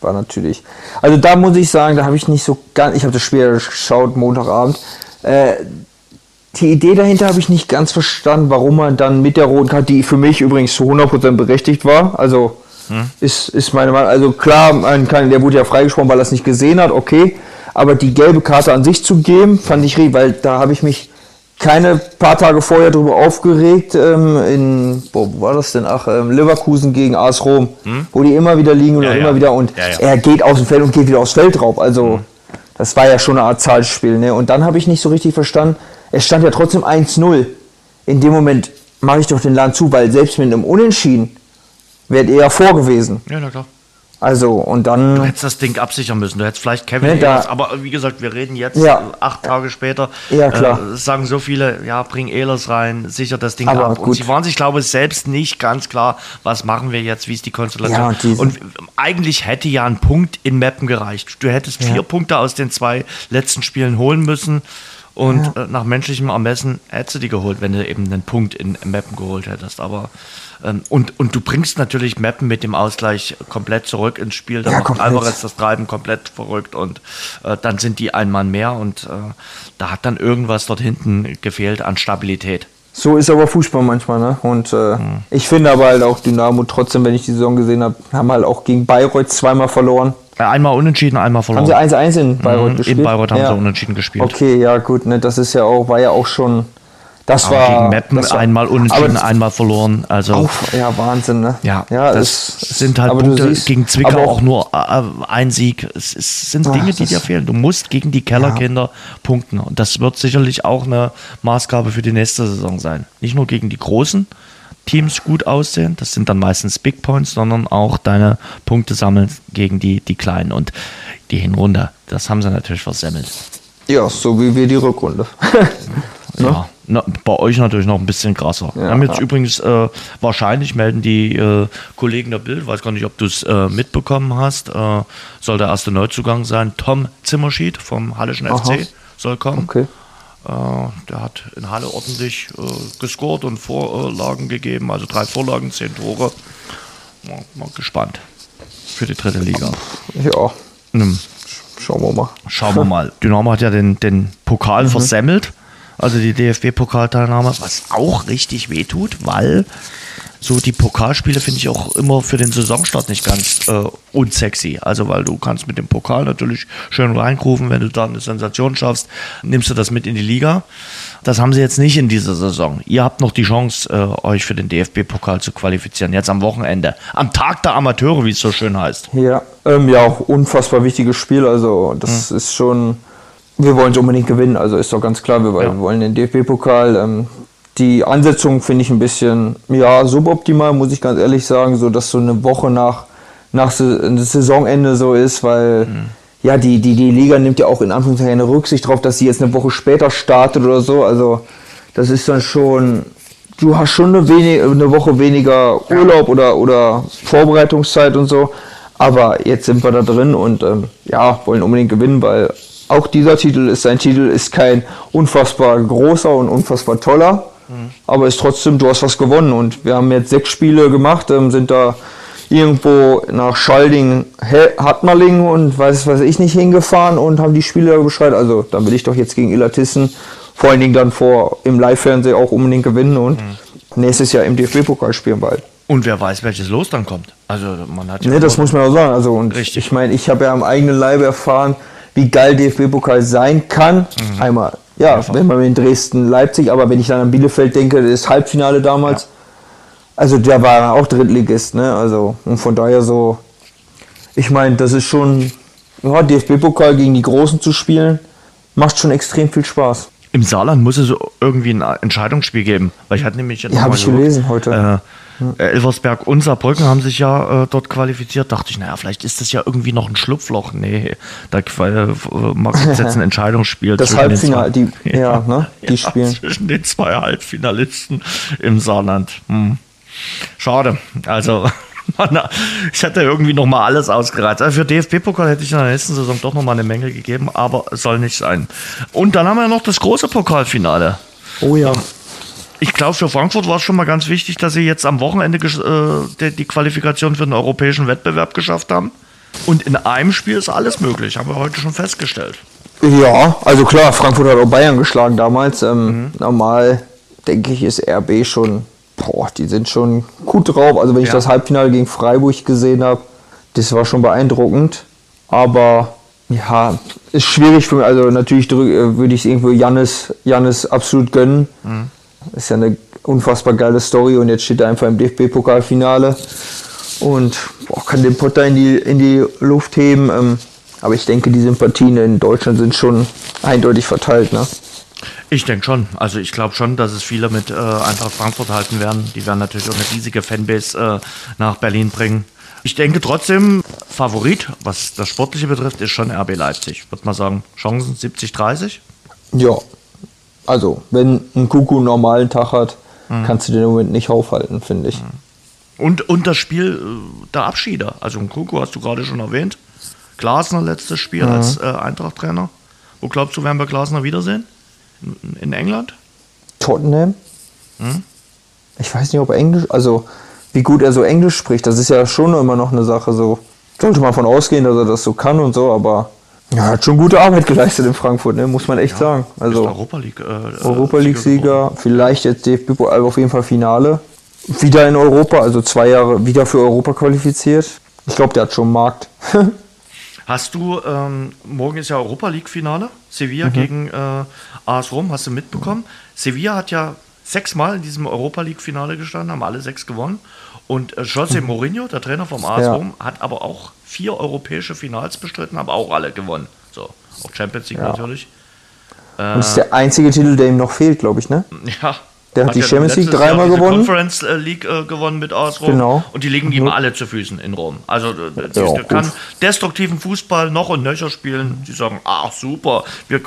Speaker 3: war natürlich. Also da muss ich sagen, da habe ich nicht so ganz, ich habe das Spiel geschaut Montagabend. Äh, die Idee dahinter habe ich nicht ganz verstanden, warum man dann mit der roten Karte, die für mich übrigens zu 100% berechtigt war, also ist, ist meine Meinung, also klar, man kann, der wurde ja freigesprochen, weil er es nicht gesehen hat, okay, aber die gelbe Karte an sich zu geben, fand ich richtig, weil da habe ich mich keine paar Tage vorher darüber aufgeregt, ähm, in, boah, wo war das denn? Ach, ähm, Leverkusen gegen AS Rom, wo die immer wieder liegen und
Speaker 2: Ja, ja.
Speaker 3: immer wieder und
Speaker 2: Ja, ja.
Speaker 3: er geht aus dem Feld und geht wieder aufs Feld drauf. Also, das war ja schon eine Art Zahlspiel, ne? Und dann habe ich nicht so richtig verstanden, es stand ja trotzdem 1-0. In dem Moment mache ich doch den Laden zu, weil selbst mit einem Unentschieden wärt ihr ja vor gewesen.
Speaker 2: Ja, na klar.
Speaker 3: Also, und
Speaker 2: Du
Speaker 3: dann.
Speaker 2: hättest das Ding absichern müssen. Du hättest vielleicht Kevin
Speaker 3: Ne, da-
Speaker 2: Ehlers, aber wie gesagt, wir reden jetzt
Speaker 3: Ja.
Speaker 2: äh, acht Tage später.
Speaker 3: Ja, klar.
Speaker 2: Äh, sagen so viele, ja, bring Ehlers rein, sicher das Ding
Speaker 3: Aber
Speaker 2: ab. Und
Speaker 3: gut.
Speaker 2: sie waren sich, glaube ich, selbst nicht ganz klar, was machen wir jetzt, wie ist die Konstellation.
Speaker 3: Ja, und
Speaker 2: und eigentlich hätte ja ein Punkt in Meppen gereicht. Du hättest vier Punkte aus den zwei letzten Spielen holen müssen. Und äh, nach menschlichem Ermessen hättest du die geholt, wenn du eben einen Punkt in Meppen geholt hättest. Aber ähm, und, und du bringst natürlich Meppen mit dem Ausgleich komplett zurück ins Spiel. Da
Speaker 3: Ja,
Speaker 2: macht
Speaker 3: komplett.
Speaker 2: Alvarez das Treiben komplett verrückt und äh, dann sind die ein Mann mehr und äh, da hat dann irgendwas dort hinten gefehlt an Stabilität.
Speaker 3: So ist aber Fußball manchmal, ne? Und äh, ich finde aber halt auch Dynamo, trotzdem, wenn ich die Saison gesehen habe, haben halt auch gegen Bayreuth zweimal verloren.
Speaker 2: Äh, Einmal unentschieden, einmal verloren.
Speaker 3: Haben sie 1-1 in Bayreuth
Speaker 2: Mhm,
Speaker 3: gespielt?
Speaker 2: in Bayreuth haben
Speaker 3: ja.
Speaker 2: sie unentschieden gespielt.
Speaker 3: Okay, ja gut, ne, das ist ja auch, war ja auch schon, das
Speaker 2: Aber
Speaker 3: war...
Speaker 2: gegen Meppen
Speaker 3: war,
Speaker 2: einmal unentschieden, einmal verloren. Also
Speaker 3: auch, ja, Wahnsinn, ne?
Speaker 2: ja,
Speaker 3: ja
Speaker 2: das
Speaker 3: es-
Speaker 2: sind halt Punkte
Speaker 3: siehst-
Speaker 2: gegen Zwickau
Speaker 3: aber
Speaker 2: auch, nur äh, ein Sieg. Es, es sind
Speaker 3: Ach,
Speaker 2: Dinge, die dir fehlen. Du musst gegen die Kellerkinder punkten. Und das wird sicherlich auch eine Maßgabe für die nächste Saison sein. Nicht nur gegen die großen Teams gut aussehen, das sind dann meistens Big Points, sondern auch deine Punkte sammeln gegen die, die kleinen. Und die Hinrunde, das haben sie natürlich versemmelt.
Speaker 3: Ja, so wie wir die Rückrunde.
Speaker 2: Ja, na, bei euch natürlich noch ein bisschen krasser. Wir haben jetzt
Speaker 3: ja.
Speaker 2: übrigens äh, wahrscheinlich melden die äh, Kollegen der Bild, weiß gar nicht, ob du es äh, mitbekommen hast, äh, soll der erste Neuzugang sein. Tom Zimmerschied vom Hallischen
Speaker 3: Aha.
Speaker 2: FC soll kommen.
Speaker 3: Okay.
Speaker 2: Äh, der hat in Halle ordentlich äh, gescored und Vorlagen gegeben, also drei Vorlagen, zehn Tore. Mal, mal gespannt für die dritte Liga.
Speaker 3: Ja,
Speaker 2: Hm.
Speaker 3: schauen wir mal.
Speaker 2: Schauen wir mal. Dynamo hat ja den, den Pokal
Speaker 3: Mhm.
Speaker 2: versemmelt, also die DFB-Pokalteilnahme, was auch richtig wehtut, weil so die Pokalspiele finde ich auch immer für den Saisonstart nicht ganz äh, unsexy. Also weil du kannst mit dem Pokal natürlich schön reingrufen, wenn du da eine Sensation schaffst, nimmst du das mit in die Liga. Das haben sie jetzt nicht in dieser Saison. Ihr habt noch die Chance, äh, euch für den DFB-Pokal zu qualifizieren, jetzt am Wochenende. Am Tag der Amateure, wie es so schön heißt.
Speaker 3: Ja, ähm, ja, auch unfassbar wichtiges Spiel. Also das ist schon, wir wollen es unbedingt gewinnen. Also ist doch ganz klar, wir,
Speaker 2: Ja.
Speaker 3: wollen den DFB-Pokal. Ähm, die Ansetzung finde ich ein bisschen, ja, suboptimal, muss ich ganz ehrlich sagen, so dass so eine Woche nach, nach Sa- Saisonende so ist, weil ja, die, die, die Liga nimmt ja auch in Anführungszeichen eine Rücksicht drauf, dass sie jetzt eine Woche später startet oder so. Also das ist dann schon, du hast schon eine, wenig, eine Woche weniger Urlaub oder, oder Vorbereitungszeit und so. Aber jetzt sind wir da drin und ähm, ja, wollen unbedingt gewinnen, weil auch dieser Titel ist sein Titel, ist kein unfassbar großer und unfassbar toller, aber ist trotzdem, du hast was gewonnen und wir haben jetzt sechs Spiele gemacht, ähm, sind da irgendwo nach Schalding, Hartmalling und weiß weiß ich nicht hingefahren und haben die Spiele beschreit. Also dann will ich doch jetzt gegen Illertissen vor allen Dingen dann vor im Live-Fernsehen auch unbedingt gewinnen und nächstes Jahr im DFB-Pokal spielen bald.
Speaker 2: Und wer weiß, welches Los dann kommt. Also man hat ja
Speaker 3: Ne, das muss man auch sagen. Also und
Speaker 2: Richtig.
Speaker 3: ich meine, ich habe ja am eigenen Leibe erfahren, wie geil DFB-Pokal sein kann. Einmal, ja,
Speaker 2: Mehrfach.
Speaker 3: wenn man in Dresden, Leipzig, aber wenn ich dann an Bielefeld denke, das Halbfinale damals, also der war auch Drittligist, ne? Also und von daher so, ich meine, das ist schon, ja, DFB-Pokal gegen die Großen zu spielen, macht schon extrem viel Spaß.
Speaker 2: Im Saarland muss es irgendwie ein Entscheidungsspiel geben. Weil ich hatte nämlich
Speaker 3: Ja,
Speaker 2: noch
Speaker 3: hab
Speaker 2: mal
Speaker 3: ich gelesen heute.
Speaker 2: Äh, äh, Elversberg und Saarbrücken haben sich ja äh, dort qualifiziert. Dachte ich, naja, vielleicht ist das ja irgendwie noch ein Schlupfloch. Nee, da äh, mag jetzt ein Entscheidungsspiel.
Speaker 3: Das Halbfinale, die, ja, ja, ne, die
Speaker 2: ja,
Speaker 3: spielen.
Speaker 2: Zwischen den zwei Halbfinalisten im Saarland. Hm. Schade. Also, ich hatte irgendwie noch mal alles ausgereizt. Also für DFB-Pokal hätte ich in der nächsten Saison doch noch mal eine Menge gegeben, aber es soll nicht sein. Und dann haben wir noch das große Pokalfinale.
Speaker 3: Oh ja.
Speaker 2: Ich glaube, für Frankfurt war es schon mal ganz wichtig, dass sie jetzt am Wochenende äh, die Qualifikation für den europäischen Wettbewerb geschafft haben. Und in einem Spiel ist alles möglich, haben wir heute schon festgestellt.
Speaker 3: Ja, also klar, Frankfurt hat auch Bayern geschlagen damals. Ähm, mhm. Normal, denke ich, ist RB schon boah, die sind schon gut drauf. Also wenn ich ja. das Halbfinale gegen Freiburg gesehen habe, das war schon beeindruckend. Aber ja, ist schwierig für mich. Also natürlich äh, würde ich es irgendwo Jannis, Jannis absolut gönnen. Mhm. Ist ja eine unfassbar geile Story und jetzt steht er einfach im DFB-Pokalfinale und boah, kann den Potter in die, in die Luft heben. Ähm, aber ich denke, die Sympathien in Deutschland sind schon eindeutig verteilt. Ne?
Speaker 2: Ich denke schon. Also ich glaube schon, dass es viele mit äh, Eintracht Frankfurt halten werden. Die werden natürlich auch eine riesige Fanbase äh, nach Berlin bringen. Ich denke trotzdem, Favorit, was das Sportliche betrifft, ist schon RB Leipzig. Ich würde mal sagen, Chancen 70-30?
Speaker 3: Ja. Also, wenn ein Kuku einen normalen Tag hat, mhm. kannst du den im Moment nicht aufhalten, finde ich. Mhm.
Speaker 2: Und, und das Spiel äh, der Abschiede. Also, ein Kuku hast du gerade schon erwähnt. Glasner letztes Spiel mhm. als äh, Eintracht-Trainer. Wo glaubst du, werden wir Glasner wiedersehen? in England?
Speaker 3: Tottenham? Hm? Ich weiß nicht, ob er Englisch, also wie gut er so Englisch spricht, das ist ja schon immer noch eine Sache so. Sollte man von ausgehen, dass er das so kann und so, aber er hat schon gute Arbeit geleistet in Frankfurt, ne? muss man echt ja, sagen. Also
Speaker 2: Europa League, äh,
Speaker 3: Europa League Sieger, vielleicht jetzt DFB aber auf jeden Fall Finale. Wieder in Europa, also zwei Jahre wieder für Europa qualifiziert. Ich glaube, der hat schon Markt.
Speaker 2: Hast du, ähm, morgen ist ja Europa League-Finale, Sevilla mhm. gegen äh, AS Rom, hast du mitbekommen? Sevilla hat ja sechsmal in diesem Europa League-Finale gestanden, haben alle sechs gewonnen. Und äh, José mhm. Mourinho, der Trainer vom AS ja. Rom, hat aber auch vier europäische Finals bestritten, haben auch alle gewonnen. So, auch Champions League ja. natürlich.
Speaker 3: Und das ist der einzige Titel, der ihm noch fehlt, glaube ich, ne?
Speaker 2: Ja,
Speaker 3: der hat, hat die Champions League dreimal gewonnen.
Speaker 2: Conference äh, League äh, gewonnen mit AS Rom.
Speaker 3: Genau.
Speaker 2: Und die liegen ihm mhm. alle zu Füßen in Rom. Also äh, der kann destruktiven Fußball noch und nöcher spielen. Die sagen, ach super, wir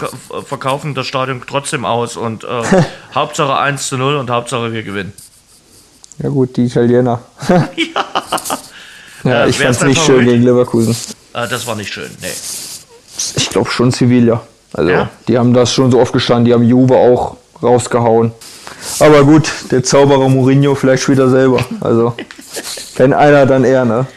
Speaker 2: verkaufen das Stadion trotzdem aus und äh, Hauptsache 1 zu 0 und Hauptsache wir gewinnen.
Speaker 3: Ja gut, die Italiener. ja. ja, ich fand es nicht schön gegen Leverkusen.
Speaker 2: Äh, das war nicht schön, nee.
Speaker 3: Ich glaube schon Sevilla. Also ja? die haben das schon so oft gestanden, die haben Juve auch rausgehauen. Aber gut, der Zauberer Mourinho vielleicht wieder selber. Also, wenn einer, dann er, ne?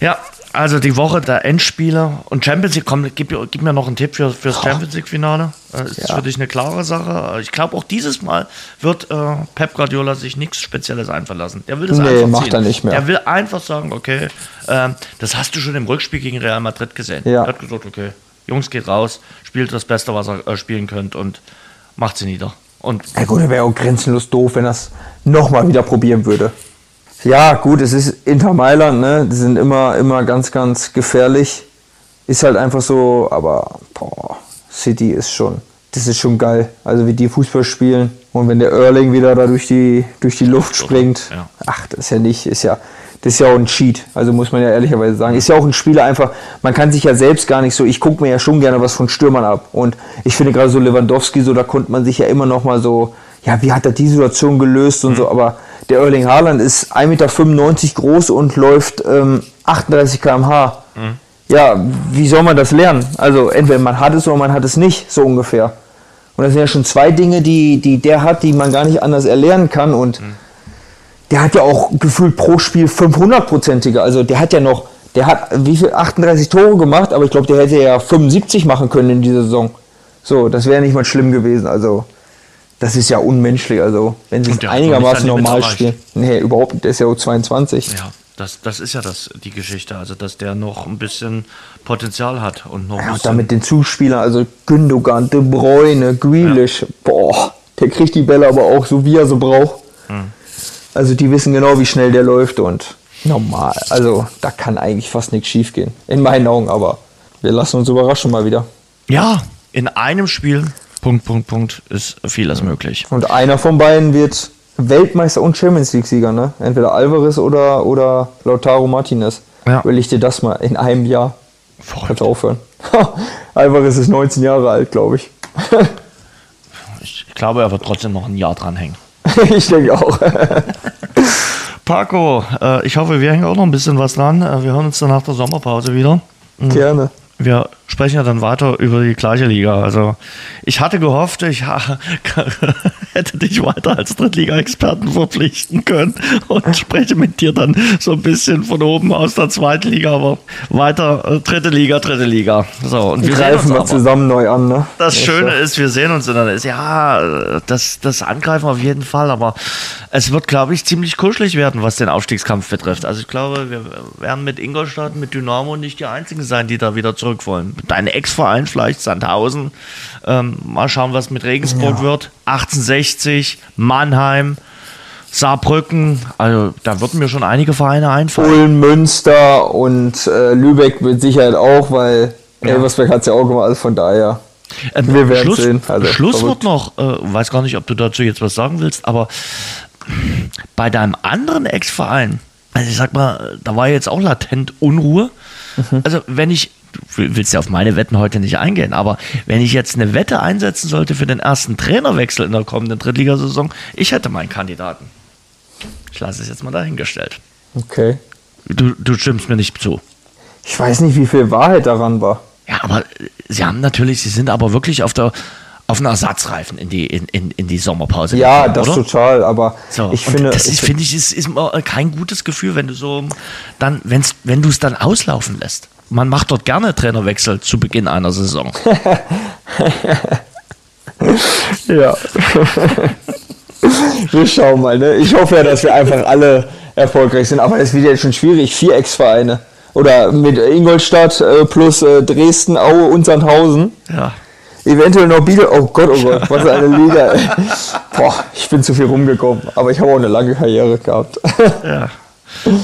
Speaker 2: Ja, also die Woche der Endspiele und Champions League, komm, gib, gib mir noch einen Tipp für, fürs Champions League-Finale. Das ist ja. für dich eine klare Sache. Ich glaube, auch dieses Mal wird äh, Pep Guardiola sich nichts Spezielles einfallen Der will das
Speaker 3: nee,
Speaker 2: einfach
Speaker 3: macht ziehen. er nicht mehr.
Speaker 2: Er will einfach sagen, okay, äh, das hast du schon im Rückspiel gegen Real Madrid gesehen.
Speaker 3: Ja.
Speaker 2: Er hat gesagt, okay, Jungs, geht raus, spielt das Beste, was ihr äh, spielen könnt und macht sie nieder. Und
Speaker 3: ja gut, er wäre auch grenzenlos doof, wenn er es nochmal wieder probieren würde. Ja, gut, es ist Inter Mailand, ne? Die sind immer, immer ganz, ganz gefährlich. Ist halt einfach so, aber boah, City ist schon, das ist schon geil. Also wie die Fußball spielen und wenn der Erling wieder da durch die, durch die Luft springt, ja. ach, das ist ja nicht, ist ja, das ist ja auch ein Cheat, also muss man ja ehrlicherweise sagen. Ist ja auch ein Spieler einfach, man kann sich ja selbst gar nicht so, ich gucke mir ja schon gerne was von Stürmern ab. Und ich finde gerade so Lewandowski, so da konnte man sich ja immer noch mal so, ja, wie hat er die Situation gelöst und mhm. so, aber der Erling Haaland ist 1,95 Meter groß und läuft ähm, 38 km/h. Mhm. Ja, wie soll man das lernen? Also entweder man hat es oder man hat es nicht, so ungefähr. Und das sind ja schon zwei Dinge, die, die der hat, die man gar nicht anders erlernen kann. Und mhm der hat ja auch gefühlt pro Spiel 500-prozentige. Also der hat ja noch, der hat wie viel, 38 Tore gemacht, aber ich glaube, der hätte ja 75 machen können in dieser Saison. So, das wäre nicht mal schlimm gewesen. Also, das ist ja unmenschlich. Also, wenn sie es einigermaßen normal spielen. Nee, überhaupt nicht. Der ist ja auch 22.
Speaker 2: Ja, das, das ist ja das, die Geschichte. Also, dass der noch ein bisschen Potenzial hat. Und noch
Speaker 3: ja, und damit den Zuspielern, also Gündogan, De Bruyne, Grealish, ja. boah, der kriegt die Bälle aber auch so, wie er sie braucht. Hm. Also die wissen genau, wie schnell der läuft und normal. Also da kann eigentlich fast nichts schief gehen. In meinen Augen, aber wir lassen uns überraschen mal wieder.
Speaker 2: Ja, in einem Spiel, Punkt, Punkt, Punkt, ist vieles möglich.
Speaker 3: Und einer von beiden wird Weltmeister und Champions League-Sieger, ne? Entweder Alvarez oder, oder Lautaro Martinez.
Speaker 2: Ja.
Speaker 3: Will ich dir das mal in einem Jahr.
Speaker 2: Verrückt.
Speaker 3: Kannst aufhören. Alvarez ist 19 Jahre alt, glaube ich.
Speaker 2: Ich glaube, er wird trotzdem noch ein Jahr dranhängen.
Speaker 3: ich denke auch.
Speaker 2: Paco, äh, ich hoffe, wir hängen auch noch ein bisschen was dran. Äh, wir hören uns dann nach der Sommerpause wieder.
Speaker 3: Gerne.
Speaker 2: Wir sprechen ja dann weiter über die gleiche Liga. Also ich hatte gehofft, ich ha hätte dich weiter als Drittliga-Experten verpflichten können und spreche mit dir dann so ein bisschen von oben aus der zweiten Liga, aber weiter äh, dritte Liga, dritte Liga. So, und wir
Speaker 3: Greifen wir zusammen neu an, ne?
Speaker 2: Das
Speaker 3: Echt,
Speaker 2: Schöne
Speaker 3: ja.
Speaker 2: ist, wir sehen uns in der ist ja das, das Angreifen auf jeden Fall, aber es wird, glaube ich, ziemlich kuschelig werden, was den Aufstiegskampf betrifft. Also ich glaube, wir werden mit Ingolstadt, mit Dynamo nicht die einzigen sein, die da wieder zurück wollen. Dein Ex-Verein vielleicht, Sandhausen. Ähm, mal schauen, was mit Regensburg wird. 1860, Mannheim, Saarbrücken. Also da würden mir schon einige Vereine einfallen.
Speaker 3: Ulm, Münster und äh, Lübeck mit Sicherheit auch, weil Elversberg hat es ja auch gemacht, also von daher.
Speaker 2: Ähm,
Speaker 3: Wir werden
Speaker 2: Schluss,
Speaker 3: sehen. Also,
Speaker 2: Schlusswort noch, äh, weiß gar nicht, ob du dazu jetzt was sagen willst, aber bei deinem anderen Ex-Verein, also ich sag mal, da war jetzt auch latent Unruhe.
Speaker 3: Mhm.
Speaker 2: Also wenn ich, du willst ja auf meine Wetten heute nicht eingehen, aber wenn ich jetzt eine Wette einsetzen sollte für den ersten Trainerwechsel in der kommenden Drittligasaison, ich hätte meinen Kandidaten. Ich lasse es jetzt mal dahingestellt.
Speaker 3: Okay.
Speaker 2: Du, du stimmst mir nicht zu.
Speaker 3: Ich weiß nicht, wie viel Wahrheit daran war.
Speaker 2: Ja, aber äh, sie haben natürlich, sie sind aber wirklich auf der auf einen Ersatzreifen in die, in, in, in die Sommerpause.
Speaker 3: Ja,
Speaker 2: gegangen,
Speaker 3: das
Speaker 2: oder?
Speaker 3: total, aber
Speaker 2: So,
Speaker 3: ich finde.
Speaker 2: das ist, finde ich, ist, ist immer kein gutes Gefühl, wenn du so dann, wenn's, wenn du es dann auslaufen lässt. Man macht dort gerne Trainerwechsel zu Beginn einer Saison.
Speaker 3: ja. wir schauen mal, ne? Ich hoffe ja, dass wir einfach alle erfolgreich sind, aber es wird jetzt schon schwierig. Vier Ex-Vereine. Oder mit Ingolstadt äh, plus äh, Dresden, Aue und Sandhausen.
Speaker 2: Ja.
Speaker 3: Eventuell noch Bielefeld. Oh Gott, oh Gott, was eine Liga. Boah, ich bin zu viel rumgekommen. Aber ich habe auch eine lange Karriere gehabt.
Speaker 2: ja.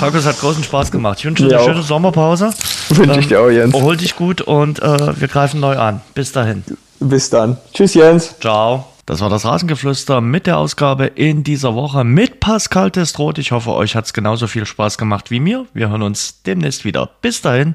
Speaker 2: Markus hat großen Spaß gemacht. Ich wünsche dir eine
Speaker 3: auch.
Speaker 2: schöne Sommerpause.
Speaker 3: Wünsche ich dir auch, Jens.
Speaker 2: Erhol dich gut und äh, wir greifen neu an. Bis dahin.
Speaker 3: Bis dann. Tschüss, Jens.
Speaker 2: Ciao. Das war das Rasengeflüster mit der Ausgabe in dieser Woche mit Pascal Testroth. Ich hoffe, euch hat es genauso viel Spaß gemacht wie mir. Wir hören uns demnächst wieder. Bis dahin.